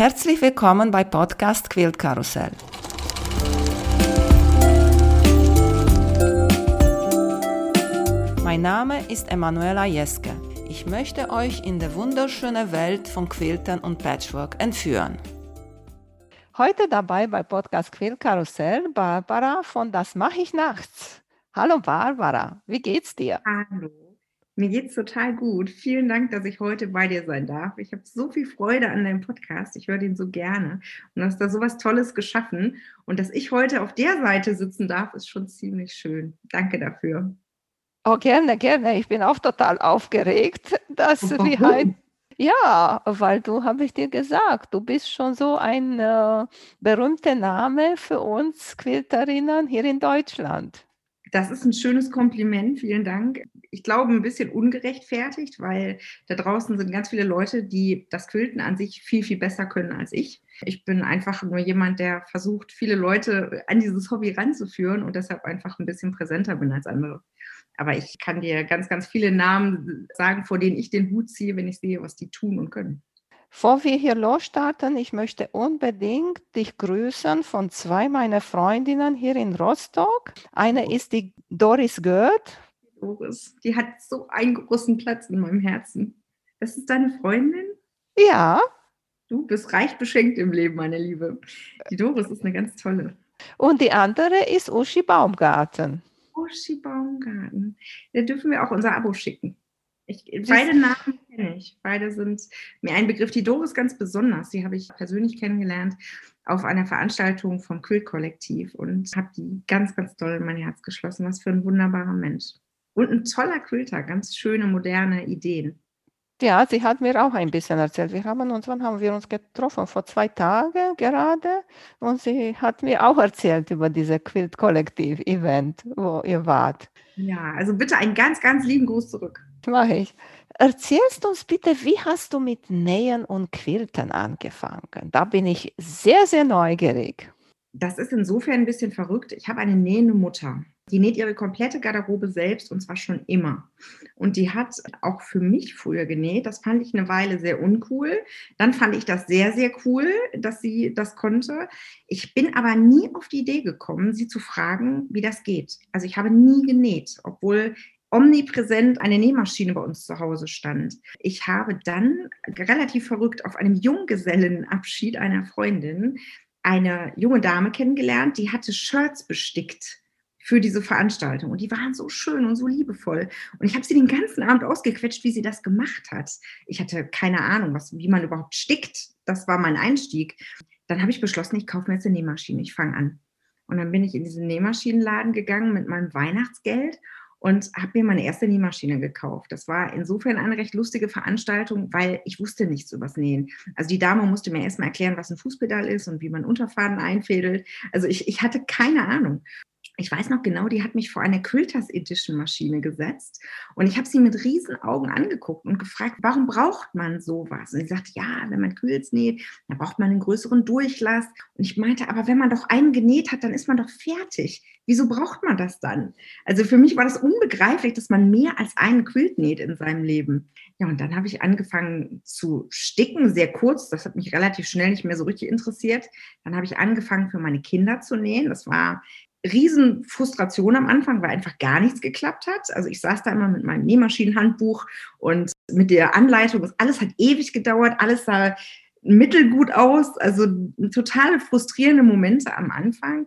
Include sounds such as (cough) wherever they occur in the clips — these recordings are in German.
Herzlich willkommen bei Podcast Quilt Karussell. Mein Name ist Emanuela Jeske. Ich möchte euch in die wunderschöne Welt von Quiltern und Patchwork entführen. Heute dabei bei Podcast Quilt Karussell Barbara von Das mache ich nachts. Hallo Barbara, wie geht's dir? Hallo. Mir geht's total gut. Vielen Dank, dass ich heute bei dir sein darf. Ich habe so viel Freude an deinem Podcast. Ich höre den so gerne und hast da so was Tolles geschaffen. Und dass ich heute auf der Seite sitzen darf, ist schon ziemlich schön. Danke dafür. Oh, gerne, gerne. Ich bin auch total aufgeregt, dass wir halt. Ja, weil du, habe ich dir gesagt, du bist schon so ein äh, berühmter Name für uns Quilterinnen hier in Deutschland. Das ist ein schönes Kompliment, vielen Dank. Ich glaube, ein bisschen ungerechtfertigt, weil da draußen sind ganz viele Leute, die das Quilten an sich viel, viel besser können als ich. Ich bin einfach nur jemand, der versucht, viele Leute an dieses Hobby ranzuführen und deshalb einfach ein bisschen präsenter bin als andere. Aber ich kann dir ganz, ganz viele Namen sagen, vor denen ich den Hut ziehe, wenn ich sehe, was die tun und können. Bevor wir hier losstarten, ich möchte unbedingt dich grüßen von zwei meiner Freundinnen hier in Rostock. Eine ist die Doris Goeth. Doris, die hat so einen großen Platz in meinem Herzen. Das ist deine Freundin? Ja. Du bist reich beschenkt im Leben, meine Liebe. Die Doris ist eine ganz tolle. Und die andere ist Uschi Baumgarten. Uschi Baumgarten. Da dürfen wir auch unser Abo schicken. Ich, beide Namen kenne ich. Beide sind mir ein Begriff. Die Doris ganz besonders. Die habe ich persönlich kennengelernt auf einer Veranstaltung vom Quilt-Kollektiv und habe die ganz, ganz toll in mein Herz geschlossen. Was für ein wunderbarer Mensch. Und ein toller Quilter, ganz schöne, moderne Ideen. Ja, sie hat mir auch ein bisschen erzählt. Wir haben uns, wann haben wir uns getroffen? Vor zwei Tagen gerade. Und sie hat mir auch erzählt über dieses Quilt-Kollektiv-Event, wo ihr wart. Ja, also bitte einen ganz, ganz lieben Gruß zurück. Mache ich. Erzählst uns bitte, wie hast du mit Nähen und Quilten angefangen? Da bin ich sehr, sehr neugierig. Das ist insofern ein bisschen verrückt. Ich habe eine nähende Mutter. Die näht ihre komplette Garderobe selbst und zwar schon immer. Und die hat auch für mich früher genäht. Das fand ich eine Weile sehr uncool. Dann fand ich das sehr, sehr cool, dass sie das konnte. Ich bin aber nie auf die Idee gekommen, sie zu fragen, wie das geht. Also ich habe nie genäht, obwohl omnipräsent eine Nähmaschine bei uns zu Hause stand. Ich habe dann relativ verrückt auf einem Junggesellenabschied einer Freundin eine junge Dame kennengelernt, die hatte Shirts bestickt für diese Veranstaltung. Und die waren so schön und so liebevoll. Und ich habe sie den ganzen Abend ausgequetscht, wie sie das gemacht hat. Ich hatte keine Ahnung, was, wie man überhaupt stickt. Das war mein Einstieg. Dann habe ich beschlossen, ich kaufe mir jetzt eine Nähmaschine. Ich fange an. Und dann bin ich in diesen Nähmaschinenladen gegangen mit meinem Weihnachtsgeld und habe mir meine erste Nähmaschine gekauft. Das war insofern eine recht lustige Veranstaltung, weil ich wusste nichts übers Nähen. Also die Dame musste mir erstmal erklären, was ein Fußpedal ist und wie man Unterfaden einfädelt. Also ich, ich hatte keine Ahnung ich weiß noch genau, die hat mich vor eine Quilters Edition Maschine gesetzt und ich habe sie mit riesen Augen angeguckt und gefragt, warum braucht man sowas? Und sie sagte, ja, wenn man Quilts näht, dann braucht man einen größeren Durchlass. Und ich meinte, aber wenn man doch einen genäht hat, dann ist man doch fertig. Wieso braucht man das dann? Also für mich war das unbegreiflich, dass man mehr als einen Quilt näht in seinem Leben. Ja, und dann habe ich angefangen zu sticken, sehr kurz. Das hat mich relativ schnell nicht mehr so richtig interessiert. Dann habe ich angefangen, für meine Kinder zu nähen. Das war Riesenfrustration am Anfang, weil einfach gar nichts geklappt hat. Also ich saß da immer mit meinem Nähmaschinenhandbuch und mit der Anleitung. Alles hat ewig gedauert, alles sah mittelgut aus. Also totale frustrierende Momente am Anfang.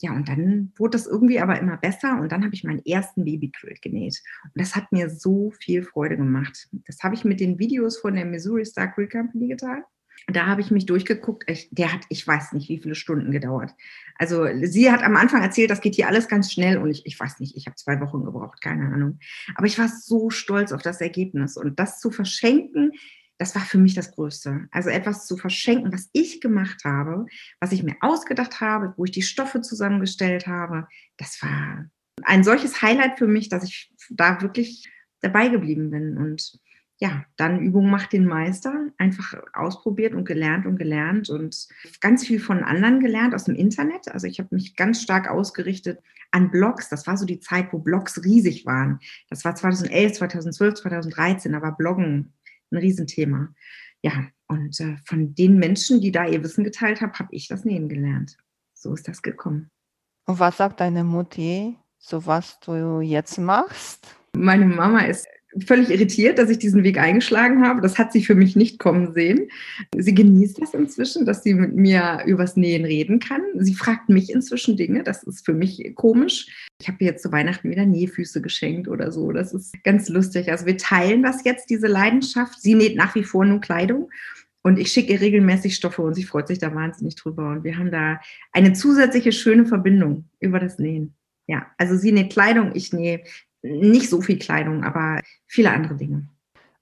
Ja, und dann wurde das irgendwie aber immer besser und dann habe ich meinen ersten Babyquilt genäht. Und das hat mir so viel Freude gemacht. Das habe ich mit den Videos von der Missouri Star Quilt Company getan da habe ich mich durchgeguckt. Ich, der hat, ich weiß nicht, wie viele Stunden gedauert. Also sie hat am Anfang erzählt, das geht hier alles ganz schnell und ich, ich weiß nicht, ich habe zwei Wochen gebraucht, keine Ahnung. Aber ich war so stolz auf das Ergebnis und das zu verschenken, das war für mich das Größte. Also etwas zu verschenken, was ich gemacht habe, was ich mir ausgedacht habe, wo ich die Stoffe zusammengestellt habe, das war ein solches Highlight für mich, dass ich da wirklich dabei geblieben bin und ja, dann Übung macht den Meister, einfach ausprobiert und gelernt und gelernt und ganz viel von anderen gelernt aus dem Internet. Also ich habe mich ganz stark ausgerichtet an Blogs. Das war so die Zeit, wo Blogs riesig waren. Das war 2011, 2012, 2013, da war Bloggen ein Riesenthema. Ja, und äh, von den Menschen, die da ihr Wissen geteilt haben, habe ich das Nähen gelernt. So ist das gekommen. Und was sagt deine Mutti, so was du jetzt machst? Meine Mama ist völlig irritiert, dass ich diesen Weg eingeschlagen habe. Das hat sie für mich nicht kommen sehen. Sie genießt es inzwischen, dass sie mit mir übers Nähen reden kann. Sie fragt mich inzwischen Dinge. Das ist für mich komisch. Ich habe jetzt zu Weihnachten wieder Nähfüße geschenkt oder so. Das ist ganz lustig. Also wir teilen das jetzt, diese Leidenschaft. Sie näht nach wie vor nur Kleidung. Und ich schicke ihr regelmäßig Stoffe und sie freut sich da wahnsinnig drüber. Und wir haben da eine zusätzliche schöne Verbindung über das Nähen. Ja, also sie näht Kleidung, ich nähe nicht so viel Kleidung, aber viele andere Dinge.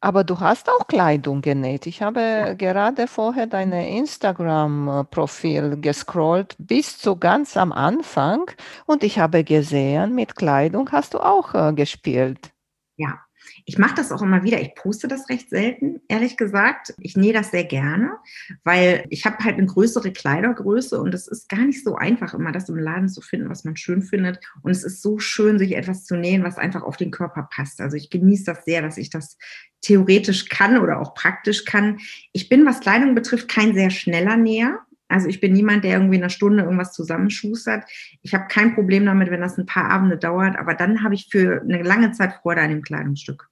Aber du hast auch Kleidung genäht. Ich habe ja. gerade vorher dein Instagram-Profil gescrollt bis zu ganz am Anfang und ich habe gesehen, mit Kleidung hast du auch äh, gespielt. Ja, ich mache das auch immer wieder. Ich poste das recht selten, ehrlich gesagt. Ich nähe das sehr gerne, weil ich habe halt eine größere Kleidergröße und es ist gar nicht so einfach, immer das im Laden zu finden, was man schön findet. Und es ist so schön, sich etwas zu nähen, was einfach auf den Körper passt. Also ich genieße das sehr, dass ich das theoretisch kann oder auch praktisch kann. Ich bin, was Kleidung betrifft, kein sehr schneller Näher. Also ich bin niemand, der irgendwie in einer Stunde irgendwas zusammenschustert. Ich habe kein Problem damit, wenn das ein paar Abende dauert, aber dann habe ich für eine lange Zeit Freude an dem Kleidungsstück.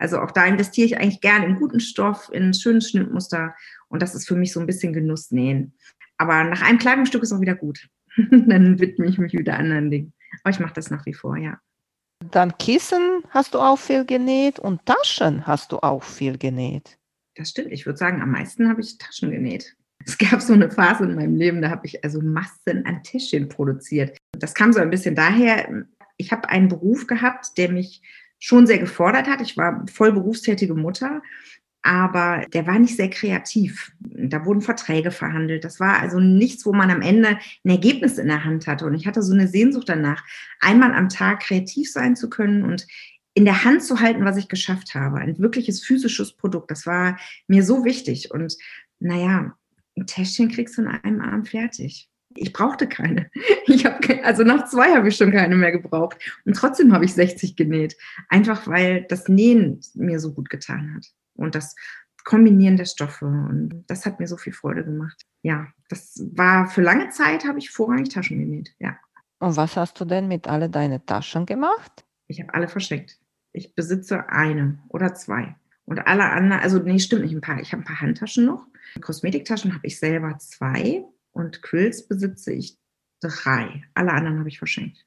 Also auch da investiere ich eigentlich gerne in guten Stoff, in schönes Schnittmuster und das ist für mich so ein bisschen Genussnähen. Aber nach einem Kleidungsstück ist auch wieder gut. (laughs) dann widme ich mich wieder anderen Dingen. Aber ich mache das nach wie vor, ja. Dann Kissen hast du auch viel genäht und Taschen hast du auch viel genäht. Das stimmt. Ich würde sagen, am meisten habe ich Taschen genäht. Es gab so eine Phase in meinem Leben, da habe ich also Massen an Täschchen produziert. Das kam so ein bisschen daher, ich habe einen Beruf gehabt, der mich schon sehr gefordert hat. Ich war voll berufstätige Mutter, aber der war nicht sehr kreativ. Da wurden Verträge verhandelt. Das war also nichts, wo man am Ende ein Ergebnis in der Hand hatte. Und ich hatte so eine Sehnsucht danach, einmal am Tag kreativ sein zu können und in der Hand zu halten, was ich geschafft habe. Ein wirkliches physisches Produkt. Das war mir so wichtig. Und naja, ein Täschchen kriegst du in einem Abend fertig. Ich brauchte keine. (laughs) Ich habe also nach zwei habe ich schon keine mehr gebraucht und trotzdem habe ich 60 genäht, einfach weil das Nähen mir so gut getan hat und das Kombinieren der Stoffe und das hat mir so viel Freude gemacht. Ja, das war für lange Zeit habe ich vorrangig Taschen genäht. Ja. Und was hast du denn mit alle deine Taschen gemacht? Ich habe alle verschenkt. Ich besitze eine oder zwei und alle anderen, also nee, stimmt nicht ein paar. Ich habe ein paar Handtaschen noch Kosmetiktaschen habe ich selber zwei und Quills besitze ich drei. Alle anderen habe ich verschenkt.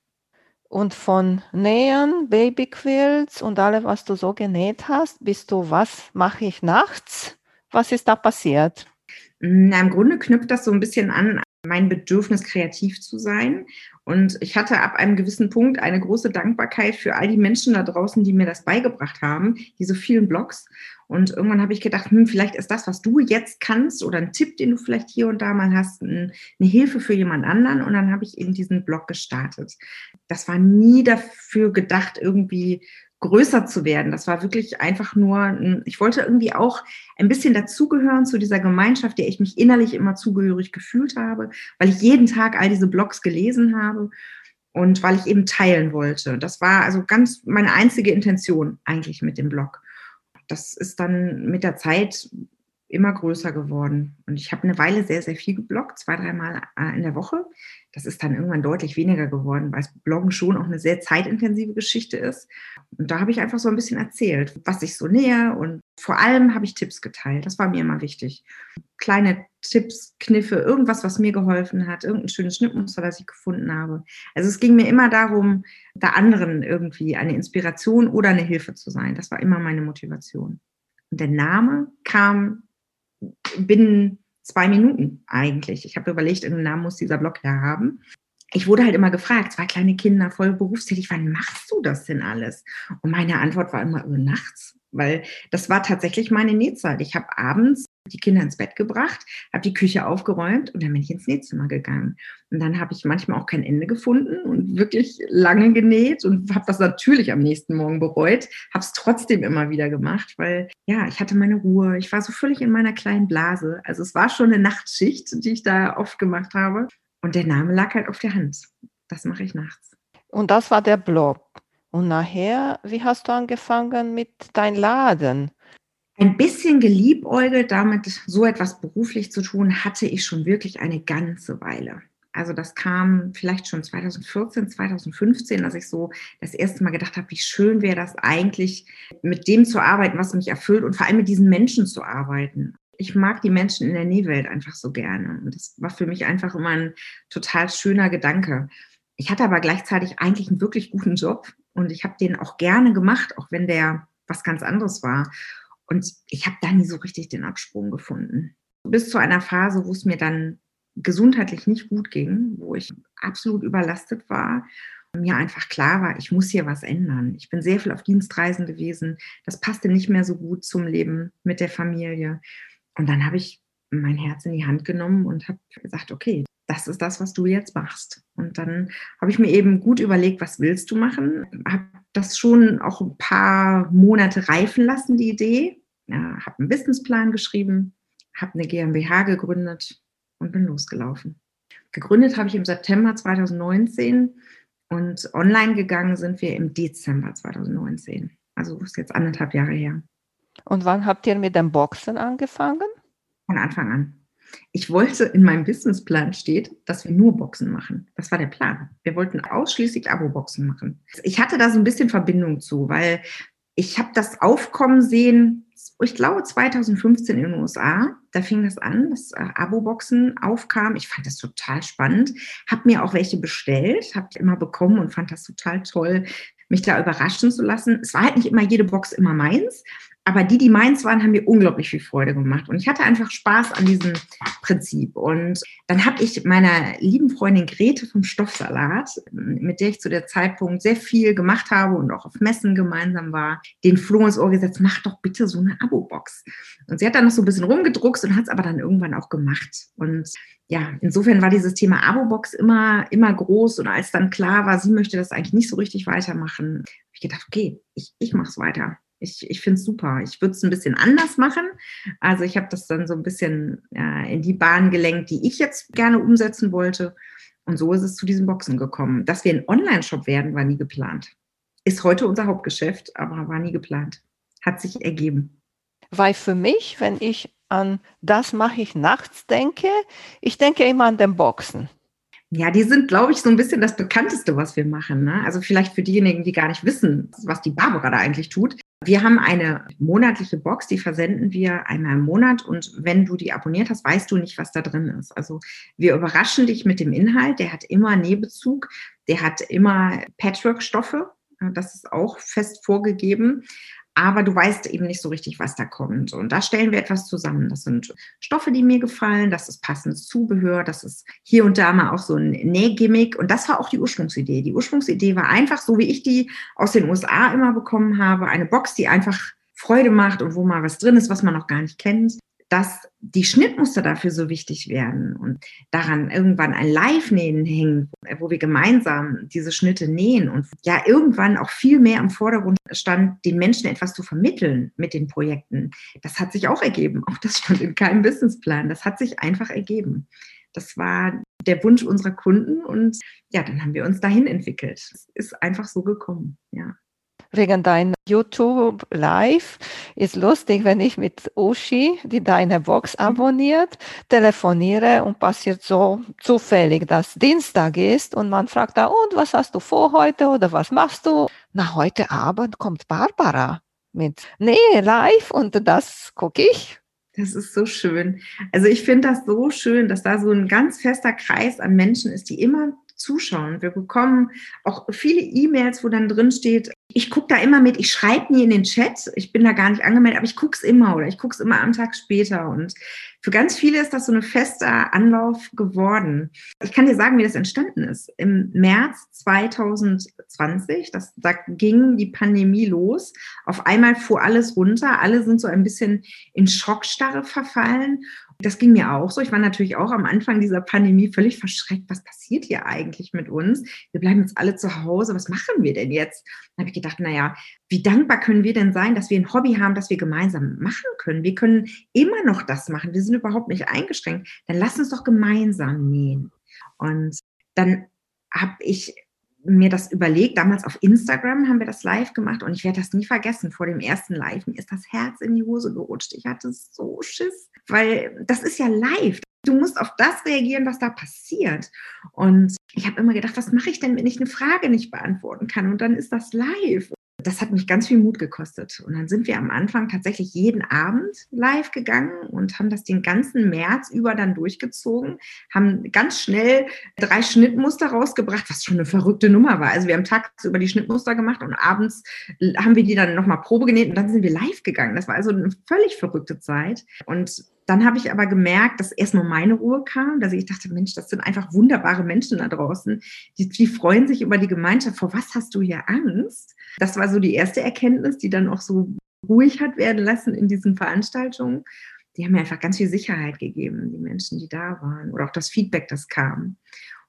Und von Nähen, Babyquills und alles, was du so genäht hast, bist du, was mache ich nachts? Was ist da passiert? Na, Im Grunde knüpft das so ein bisschen an mein Bedürfnis, kreativ zu sein. Und ich hatte ab einem gewissen Punkt eine große Dankbarkeit für all die Menschen da draußen, die mir das beigebracht haben, diese vielen Blogs. Und irgendwann habe ich gedacht, hm, vielleicht ist das, was du jetzt kannst oder ein Tipp, den du vielleicht hier und da mal hast, eine Hilfe für jemand anderen. Und dann habe ich eben diesen Blog gestartet. Das war nie dafür gedacht, irgendwie größer zu werden. Das war wirklich einfach nur, ich wollte irgendwie auch ein bisschen dazugehören zu dieser Gemeinschaft, der ich mich innerlich immer zugehörig gefühlt habe, weil ich jeden Tag all diese Blogs gelesen habe und weil ich eben teilen wollte. Das war also ganz meine einzige Intention eigentlich mit dem Blog. Das ist dann mit der Zeit immer größer geworden. Und ich habe eine Weile sehr, sehr viel gebloggt, zwei, dreimal äh, in der Woche. Das ist dann irgendwann deutlich weniger geworden, weil Bloggen schon auch eine sehr zeitintensive Geschichte ist. Und da habe ich einfach so ein bisschen erzählt, was ich so nähe und vor allem habe ich Tipps geteilt. Das war mir immer wichtig. Kleine Tipps, Kniffe, irgendwas, was mir geholfen hat, irgendein schönes Schnittmuster, das ich gefunden habe. Also es ging mir immer darum, da anderen irgendwie eine Inspiration oder eine Hilfe zu sein. Das war immer meine Motivation. Und der Name kam binnen zwei Minuten eigentlich. Ich habe überlegt, einen Namen muss dieser Blog ja haben. Ich wurde halt immer gefragt, zwei kleine Kinder, voll berufstätig, wann machst du das denn alles? Und meine Antwort war immer über nachts, weil das war tatsächlich meine Nähzeit. Ich habe abends die Kinder ins Bett gebracht, habe die Küche aufgeräumt und dann bin ich ins Nähzimmer gegangen. Und dann habe ich manchmal auch kein Ende gefunden und wirklich lange genäht und habe das natürlich am nächsten Morgen bereut, habe es trotzdem immer wieder gemacht, weil ja, ich hatte meine Ruhe, ich war so völlig in meiner kleinen Blase. Also es war schon eine Nachtschicht, die ich da oft gemacht habe und der Name lag halt auf der Hand. Das mache ich nachts. Und das war der Blog. Und nachher, wie hast du angefangen mit deinem Laden? Ein bisschen geliebäugelt damit, so etwas beruflich zu tun, hatte ich schon wirklich eine ganze Weile. Also das kam vielleicht schon 2014, 2015, dass ich so das erste Mal gedacht habe, wie schön wäre das eigentlich, mit dem zu arbeiten, was mich erfüllt und vor allem mit diesen Menschen zu arbeiten. Ich mag die Menschen in der Nähwelt einfach so gerne. Und das war für mich einfach immer ein total schöner Gedanke. Ich hatte aber gleichzeitig eigentlich einen wirklich guten Job und ich habe den auch gerne gemacht, auch wenn der was ganz anderes war. Und ich habe da nie so richtig den Absprung gefunden. Bis zu einer Phase, wo es mir dann gesundheitlich nicht gut ging, wo ich absolut überlastet war und mir einfach klar war, ich muss hier was ändern. Ich bin sehr viel auf Dienstreisen gewesen. Das passte nicht mehr so gut zum Leben mit der Familie. Und dann habe ich mein Herz in die Hand genommen und habe gesagt, okay, das ist das, was du jetzt machst. Und dann habe ich mir eben gut überlegt, was willst du machen? Habe das schon auch ein paar Monate reifen lassen, die Idee. Ja, habe einen Businessplan geschrieben, habe eine GmbH gegründet und bin losgelaufen. Gegründet habe ich im September 2019 und online gegangen sind wir im Dezember 2019. Also ist jetzt anderthalb Jahre her. Und wann habt ihr mit dem Boxen angefangen? Von Anfang an. Ich wollte, in meinem Businessplan steht, dass wir nur Boxen machen. Das war der Plan. Wir wollten ausschließlich Abo-Boxen machen. Ich hatte da so ein bisschen Verbindung zu, weil ich habe das Aufkommen sehen, ich glaube 2015 in den USA. Da fing das an, dass äh, Abo-Boxen aufkam. Ich fand das total spannend. Habe mir auch welche bestellt, habe immer bekommen und fand das total toll, mich da überraschen zu lassen. Es war halt nicht immer jede Box immer meins, aber die, die meins waren, haben mir unglaublich viel Freude gemacht. Und ich hatte einfach Spaß an diesem Prinzip. Und dann habe ich meiner lieben Freundin Grete vom Stoffsalat, mit der ich zu der Zeitpunkt sehr viel gemacht habe und auch auf Messen gemeinsam war, den Floh ins Ohr gesetzt, mach doch bitte so eine Abo-Box. Und sie hat dann noch so ein bisschen rumgedruckst und hat es aber dann irgendwann auch gemacht. Und ja, insofern war dieses Thema Abo-Box immer, immer groß. Und als dann klar war, sie möchte das eigentlich nicht so richtig weitermachen, habe ich gedacht, okay, ich, ich mache es weiter. Ich, ich finde es super. Ich würde es ein bisschen anders machen. Also ich habe das dann so ein bisschen ja, in die Bahn gelenkt, die ich jetzt gerne umsetzen wollte. Und so ist es zu diesen Boxen gekommen. Dass wir ein Online-Shop werden, war nie geplant. Ist heute unser Hauptgeschäft, aber war nie geplant. Hat sich ergeben. Weil für mich, wenn ich an das mache ich nachts denke, ich denke immer an den Boxen. Ja, die sind, glaube ich, so ein bisschen das Bekannteste, was wir machen. Ne? Also vielleicht für diejenigen, die gar nicht wissen, was die Barbara da eigentlich tut. Wir haben eine monatliche Box, die versenden wir einmal im Monat. Und wenn du die abonniert hast, weißt du nicht, was da drin ist. Also wir überraschen dich mit dem Inhalt, der hat immer Nähbezug, der hat immer Patchwork-Stoffe, das ist auch fest vorgegeben aber du weißt eben nicht so richtig, was da kommt. Und da stellen wir etwas zusammen. Das sind Stoffe, die mir gefallen, das ist passendes Zubehör, das ist hier und da mal auch so ein Nähgimmick. Und das war auch die Ursprungsidee. Die Ursprungsidee war einfach, so wie ich die aus den USA immer bekommen habe, eine Box, die einfach Freude macht und wo mal was drin ist, was man noch gar nicht kennt dass die Schnittmuster dafür so wichtig werden und daran irgendwann ein Live-Nähen hängt, wo wir gemeinsam diese Schnitte nähen und ja irgendwann auch viel mehr im Vordergrund stand, den Menschen etwas zu vermitteln mit den Projekten. Das hat sich auch ergeben. Auch das stand in keinem Businessplan. Das hat sich einfach ergeben. Das war der Wunsch unserer Kunden und ja, dann haben wir uns dahin entwickelt. Es ist einfach so gekommen, ja wegen dein YouTube Live ist lustig, wenn ich mit Uschi, die deine Box abonniert, telefoniere und passiert so zufällig, dass Dienstag ist und man fragt da, und was hast du vor heute oder was machst du? Na, heute Abend kommt Barbara mit Nee, live und das gucke ich. Das ist so schön. Also ich finde das so schön, dass da so ein ganz fester Kreis an Menschen ist, die immer zuschauen. Wir bekommen auch viele E-Mails, wo dann drin steht, ich gucke da immer mit, ich schreibe nie in den Chat, ich bin da gar nicht angemeldet, aber ich gucke es immer oder ich gucke es immer am Tag später. Und für ganz viele ist das so ein fester Anlauf geworden. Ich kann dir sagen, wie das entstanden ist. Im März 2020, das, da ging die Pandemie los. Auf einmal fuhr alles runter, alle sind so ein bisschen in Schockstarre verfallen das ging mir auch so. Ich war natürlich auch am Anfang dieser Pandemie völlig verschreckt. Was passiert hier eigentlich mit uns? Wir bleiben jetzt alle zu Hause. Was machen wir denn jetzt? Dann habe ich gedacht, naja, wie dankbar können wir denn sein, dass wir ein Hobby haben, das wir gemeinsam machen können? Wir können immer noch das machen. Wir sind überhaupt nicht eingeschränkt. Dann lass uns doch gemeinsam nähen. Und dann habe ich mir das überlegt, damals auf Instagram haben wir das live gemacht und ich werde das nie vergessen. Vor dem ersten Live, mir ist das Herz in die Hose gerutscht. Ich hatte so Schiss, weil das ist ja live. Du musst auf das reagieren, was da passiert. Und ich habe immer gedacht, was mache ich denn, wenn ich eine Frage nicht beantworten kann? Und dann ist das live das hat mich ganz viel Mut gekostet. Und dann sind wir am Anfang tatsächlich jeden Abend live gegangen und haben das den ganzen März über dann durchgezogen, haben ganz schnell drei Schnittmuster rausgebracht, was schon eine verrückte Nummer war. Also wir haben tagsüber die Schnittmuster gemacht und abends haben wir die dann nochmal Probe genäht und dann sind wir live gegangen. Das war also eine völlig verrückte Zeit. Und dann habe ich aber gemerkt, dass erstmal meine Ruhe kam, dass ich dachte, Mensch, das sind einfach wunderbare Menschen da draußen. Die, die freuen sich über die Gemeinschaft. Vor was hast du hier Angst? Das war so die erste Erkenntnis, die dann auch so ruhig hat werden lassen in diesen Veranstaltungen. Die haben mir einfach ganz viel Sicherheit gegeben, die Menschen, die da waren. Oder auch das Feedback, das kam.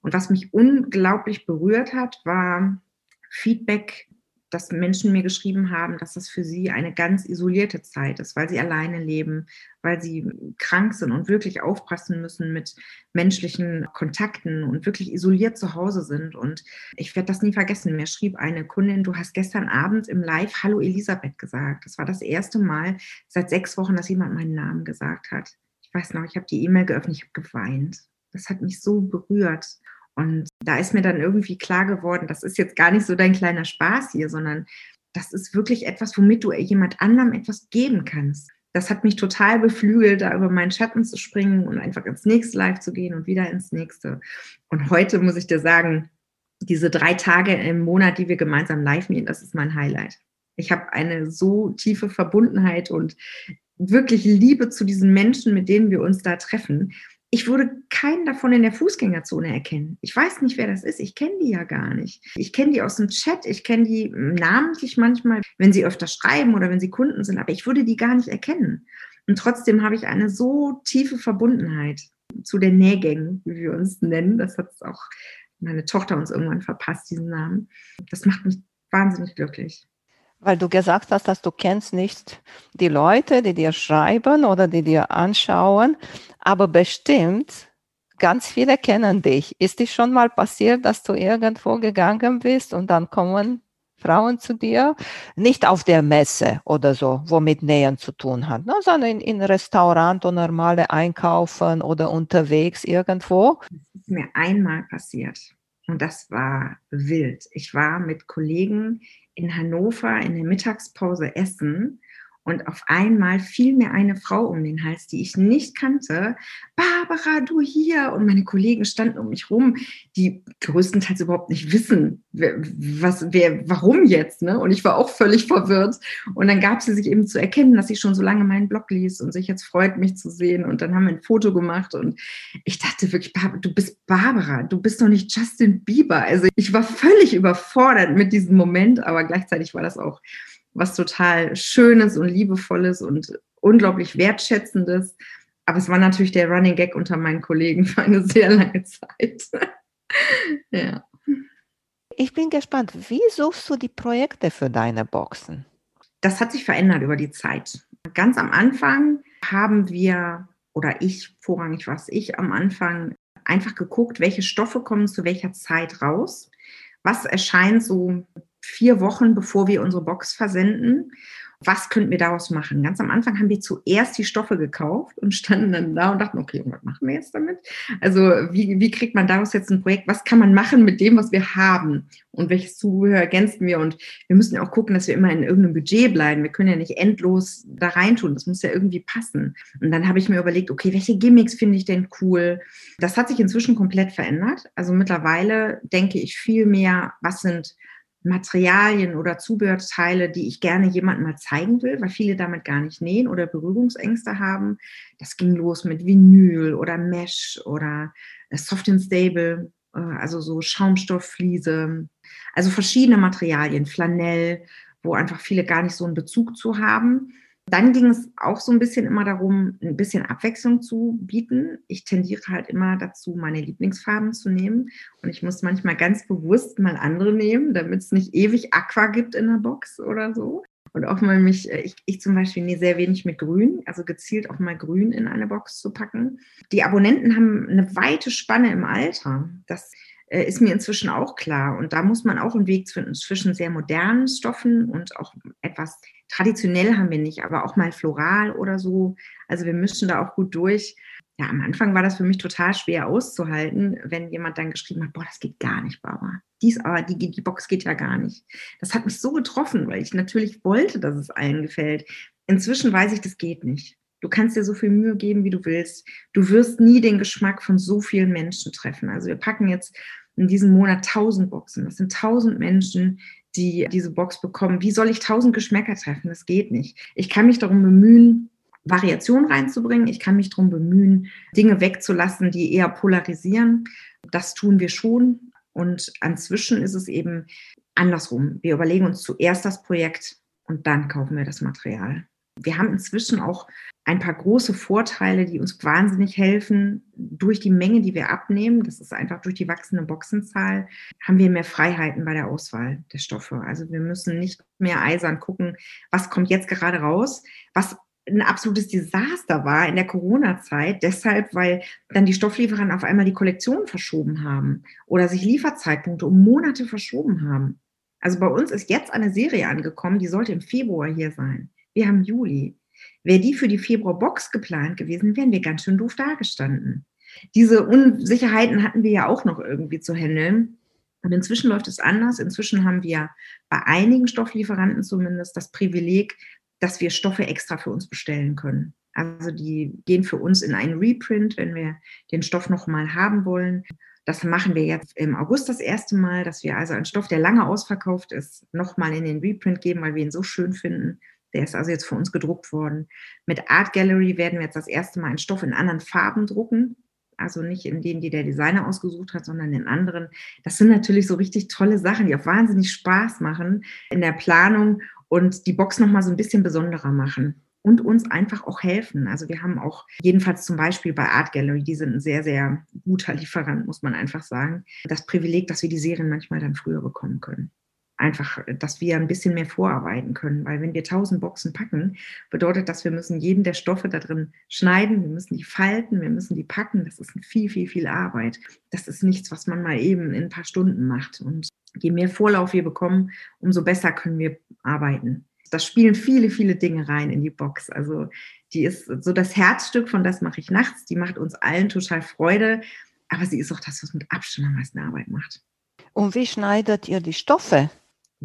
Und was mich unglaublich berührt hat, war Feedback dass Menschen mir geschrieben haben, dass das für sie eine ganz isolierte Zeit ist, weil sie alleine leben, weil sie krank sind und wirklich aufpassen müssen mit menschlichen Kontakten und wirklich isoliert zu Hause sind. Und ich werde das nie vergessen. Mir schrieb eine Kundin, du hast gestern Abend im Live Hallo Elisabeth gesagt. Das war das erste Mal seit sechs Wochen, dass jemand meinen Namen gesagt hat. Ich weiß noch, ich habe die E-Mail geöffnet, ich habe geweint. Das hat mich so berührt. Und da ist mir dann irgendwie klar geworden, das ist jetzt gar nicht so dein kleiner Spaß hier, sondern das ist wirklich etwas, womit du jemand anderem etwas geben kannst. Das hat mich total beflügelt, da über meinen Schatten zu springen und einfach ins nächste Live zu gehen und wieder ins nächste. Und heute muss ich dir sagen, diese drei Tage im Monat, die wir gemeinsam live nehmen, das ist mein Highlight. Ich habe eine so tiefe Verbundenheit und wirklich Liebe zu diesen Menschen, mit denen wir uns da treffen ich würde keinen davon in der Fußgängerzone erkennen. Ich weiß nicht, wer das ist. Ich kenne die ja gar nicht. Ich kenne die aus dem Chat. Ich kenne die namentlich manchmal, wenn sie öfter schreiben oder wenn sie Kunden sind. Aber ich würde die gar nicht erkennen. Und trotzdem habe ich eine so tiefe Verbundenheit zu den Nähgängen, wie wir uns nennen. Das hat auch meine Tochter uns irgendwann verpasst, diesen Namen. Das macht mich wahnsinnig glücklich weil du gesagt hast, dass du kennst nicht die Leute, die dir schreiben oder die dir anschauen, aber bestimmt ganz viele kennen dich. Ist es schon mal passiert, dass du irgendwo gegangen bist und dann kommen Frauen zu dir? Nicht auf der Messe oder so, wo mit Nähen zu tun hat, ne, sondern in, in Restaurant oder normale Einkaufen oder unterwegs irgendwo. Das ist mir einmal passiert und das war wild. Ich war mit Kollegen in Hannover in der Mittagspause essen und auf einmal fiel mir eine Frau um den Hals, die ich nicht kannte. Barbara, du hier. Und meine Kollegen standen um mich rum, die größtenteils überhaupt nicht wissen, was, wer, warum jetzt. Ne? Und ich war auch völlig verwirrt. Und dann gab sie sich eben zu erkennen, dass sie schon so lange meinen Blog liest und sich jetzt freut, mich zu sehen. Und dann haben wir ein Foto gemacht. Und ich dachte wirklich, du bist Barbara, du bist doch nicht Justin Bieber. Also ich war völlig überfordert mit diesem Moment, aber gleichzeitig war das auch was total Schönes und Liebevolles und unglaublich Wertschätzendes. Aber es war natürlich der Running Gag unter meinen Kollegen für eine sehr lange Zeit. (laughs) ja. Ich bin gespannt, wie suchst du die Projekte für deine Boxen? Das hat sich verändert über die Zeit. Ganz am Anfang haben wir, oder ich, vorrangig was ich am Anfang, einfach geguckt, welche Stoffe kommen zu welcher Zeit raus. Was erscheint so vier Wochen, bevor wir unsere Box versenden. Was könnten wir daraus machen? Ganz am Anfang haben wir zuerst die Stoffe gekauft und standen dann da und dachten, okay, was machen wir jetzt damit? Also wie, wie kriegt man daraus jetzt ein Projekt? Was kann man machen mit dem, was wir haben? Und welches Zubehör ergänzen wir? Und wir müssen ja auch gucken, dass wir immer in irgendeinem Budget bleiben. Wir können ja nicht endlos da reintun. Das muss ja irgendwie passen. Und dann habe ich mir überlegt, okay, welche Gimmicks finde ich denn cool? Das hat sich inzwischen komplett verändert. Also mittlerweile denke ich viel mehr, was sind Materialien oder Zubehörteile, die ich gerne jemandem mal zeigen will, weil viele damit gar nicht nähen oder Berührungsängste haben. Das ging los mit Vinyl oder Mesh oder äh, Soft and Stable, äh, also so Schaumstofffliese, also verschiedene Materialien, Flanell, wo einfach viele gar nicht so einen Bezug zu haben. Dann ging es auch so ein bisschen immer darum, ein bisschen Abwechslung zu bieten. Ich tendiere halt immer dazu, meine Lieblingsfarben zu nehmen. Und ich muss manchmal ganz bewusst mal andere nehmen, damit es nicht ewig Aqua gibt in der Box oder so. Und auch mal mich, äh, ich, ich zum Beispiel nähe sehr wenig mit Grün, also gezielt auch mal Grün in eine Box zu packen. Die Abonnenten haben eine weite Spanne im Alter. Das ist mir inzwischen auch klar. Und da muss man auch einen Weg finden zwischen sehr modernen Stoffen und auch etwas traditionell haben wir nicht, aber auch mal floral oder so. Also wir mischen da auch gut durch. Ja, am Anfang war das für mich total schwer auszuhalten, wenn jemand dann geschrieben hat, boah, das geht gar nicht, Bauer. Dies aber, die, die Box geht ja gar nicht. Das hat mich so getroffen, weil ich natürlich wollte, dass es allen gefällt. Inzwischen weiß ich, das geht nicht. Du kannst dir so viel Mühe geben, wie du willst. Du wirst nie den Geschmack von so vielen Menschen treffen. Also wir packen jetzt in diesem Monat 1000 Boxen. Das sind 1000 Menschen, die diese Box bekommen. Wie soll ich 1000 Geschmäcker treffen? Das geht nicht. Ich kann mich darum bemühen, Variation reinzubringen. Ich kann mich darum bemühen, Dinge wegzulassen, die eher polarisieren. Das tun wir schon. Und inzwischen ist es eben andersrum. Wir überlegen uns zuerst das Projekt und dann kaufen wir das Material. Wir haben inzwischen auch ein paar große Vorteile, die uns wahnsinnig helfen. Durch die Menge, die wir abnehmen, das ist einfach durch die wachsende Boxenzahl, haben wir mehr Freiheiten bei der Auswahl der Stoffe. Also wir müssen nicht mehr eisern gucken, was kommt jetzt gerade raus, was ein absolutes Desaster war in der Corona-Zeit, deshalb, weil dann die Stofflieferanten auf einmal die Kollektion verschoben haben oder sich Lieferzeitpunkte um Monate verschoben haben. Also bei uns ist jetzt eine Serie angekommen, die sollte im Februar hier sein. Wir haben Juli. Wäre die für die Februar-Box geplant gewesen, wären wir ganz schön doof dagestanden. Diese Unsicherheiten hatten wir ja auch noch irgendwie zu handeln. Und inzwischen läuft es anders. Inzwischen haben wir bei einigen Stofflieferanten zumindest das Privileg, dass wir Stoffe extra für uns bestellen können. Also die gehen für uns in einen Reprint, wenn wir den Stoff nochmal haben wollen. Das machen wir jetzt im August das erste Mal, dass wir also einen Stoff, der lange ausverkauft ist, nochmal in den Reprint geben, weil wir ihn so schön finden. Der ist also jetzt für uns gedruckt worden. Mit Art Gallery werden wir jetzt das erste Mal einen Stoff in anderen Farben drucken. Also nicht in denen, die der Designer ausgesucht hat, sondern in anderen. Das sind natürlich so richtig tolle Sachen, die auch wahnsinnig Spaß machen in der Planung und die Box nochmal so ein bisschen besonderer machen und uns einfach auch helfen. Also wir haben auch jedenfalls zum Beispiel bei Art Gallery, die sind ein sehr, sehr guter Lieferant, muss man einfach sagen, das Privileg, dass wir die Serien manchmal dann früher bekommen können einfach, dass wir ein bisschen mehr vorarbeiten können. Weil wenn wir tausend Boxen packen, bedeutet das, wir müssen jeden der Stoffe da drin schneiden, wir müssen die falten, wir müssen die packen. Das ist viel, viel, viel Arbeit. Das ist nichts, was man mal eben in ein paar Stunden macht. Und je mehr Vorlauf wir bekommen, umso besser können wir arbeiten. Da spielen viele, viele Dinge rein in die Box. Also die ist so das Herzstück von Das mache ich nachts. Die macht uns allen total Freude. Aber sie ist auch das, was mit Abstand am meisten Arbeit macht. Und wie schneidet ihr die Stoffe?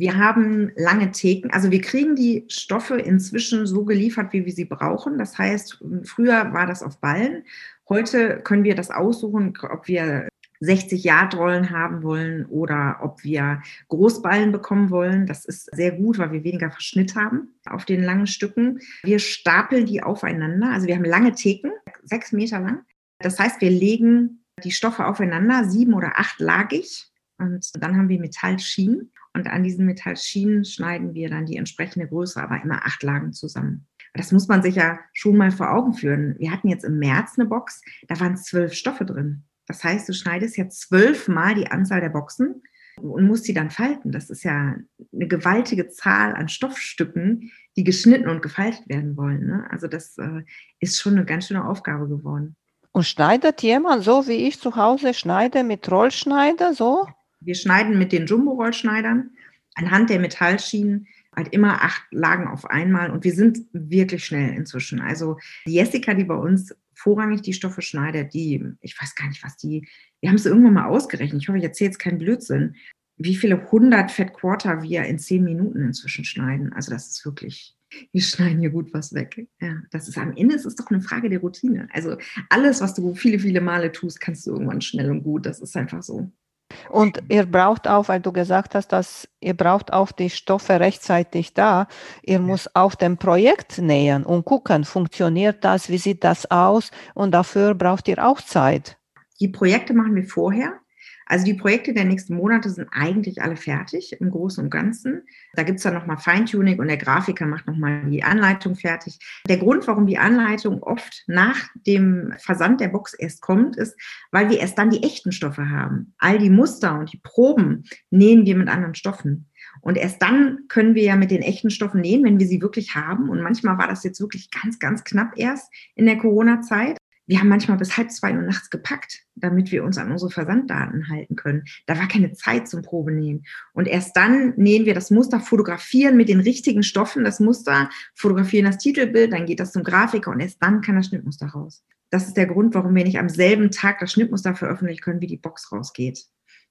Wir haben lange Theken, also wir kriegen die Stoffe inzwischen so geliefert, wie wir sie brauchen. Das heißt, früher war das auf Ballen. Heute können wir das aussuchen, ob wir 60 Yard-Rollen haben wollen oder ob wir Großballen bekommen wollen. Das ist sehr gut, weil wir weniger Verschnitt haben auf den langen Stücken. Wir stapeln die aufeinander. Also wir haben lange Theken, sechs Meter lang. Das heißt, wir legen die Stoffe aufeinander, sieben oder acht lagig. Und dann haben wir Metallschienen. Und an diesen Metallschienen schneiden wir dann die entsprechende Größe, aber immer acht Lagen zusammen. Das muss man sich ja schon mal vor Augen führen. Wir hatten jetzt im März eine Box, da waren zwölf Stoffe drin. Das heißt, du schneidest ja zwölfmal die Anzahl der Boxen und musst sie dann falten. Das ist ja eine gewaltige Zahl an Stoffstücken, die geschnitten und gefaltet werden wollen. Ne? Also das äh, ist schon eine ganz schöne Aufgabe geworden. Und schneidet jemand so, wie ich zu Hause schneide, mit Rollschneider so? Wir schneiden mit den Jumbo-Rollschneidern anhand der Metallschienen halt immer acht Lagen auf einmal und wir sind wirklich schnell inzwischen. Also die Jessica, die bei uns vorrangig die Stoffe schneidet, die, ich weiß gar nicht, was die, wir haben es irgendwann mal ausgerechnet, ich hoffe, ich erzähle jetzt keinen Blödsinn, wie viele hundert Fat Quarter wir in zehn Minuten inzwischen schneiden. Also das ist wirklich, wir schneiden hier gut was weg. Ja, das ist am Ende ist es doch eine Frage der Routine. Also alles, was du viele, viele Male tust, kannst du irgendwann schnell und gut. Das ist einfach so. Und ihr braucht auch, weil du gesagt hast, dass ihr braucht auch die Stoffe rechtzeitig da. Ihr muss auch dem Projekt nähern und gucken, funktioniert das, wie sieht das aus? Und dafür braucht ihr auch Zeit. Die Projekte machen wir vorher. Also die Projekte der nächsten Monate sind eigentlich alle fertig im Großen und Ganzen. Da gibt es dann nochmal Feintuning und der Grafiker macht nochmal die Anleitung fertig. Der Grund, warum die Anleitung oft nach dem Versand der Box erst kommt, ist, weil wir erst dann die echten Stoffe haben. All die Muster und die Proben nähen wir mit anderen Stoffen. Und erst dann können wir ja mit den echten Stoffen nähen, wenn wir sie wirklich haben. Und manchmal war das jetzt wirklich ganz, ganz knapp erst in der Corona-Zeit. Wir haben manchmal bis halb zwei Uhr nachts gepackt, damit wir uns an unsere Versanddaten halten können. Da war keine Zeit zum Probenähen. Und erst dann nähen wir das Muster, fotografieren mit den richtigen Stoffen das Muster, fotografieren das Titelbild, dann geht das zum Grafiker und erst dann kann das Schnittmuster raus. Das ist der Grund, warum wir nicht am selben Tag das Schnittmuster veröffentlichen können, wie die Box rausgeht.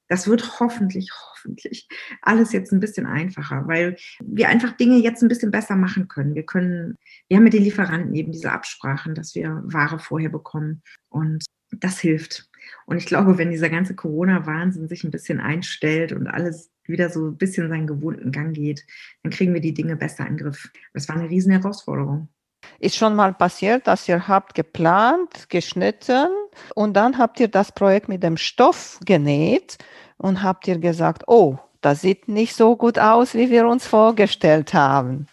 Das wird hoffentlich, hoffentlich alles jetzt ein bisschen einfacher, weil wir einfach Dinge jetzt ein bisschen besser machen können. Wir können, wir haben mit den Lieferanten eben diese Absprachen, dass wir Ware vorher bekommen und das hilft. Und ich glaube, wenn dieser ganze Corona-Wahnsinn sich ein bisschen einstellt und alles wieder so ein bisschen seinen gewohnten Gang geht, dann kriegen wir die Dinge besser in den Griff. Das war eine riesen Herausforderung. Ist schon mal passiert, dass ihr habt geplant, geschnitten und dann habt ihr das Projekt mit dem Stoff genäht und habt ihr gesagt, oh, das sieht nicht so gut aus, wie wir uns vorgestellt haben.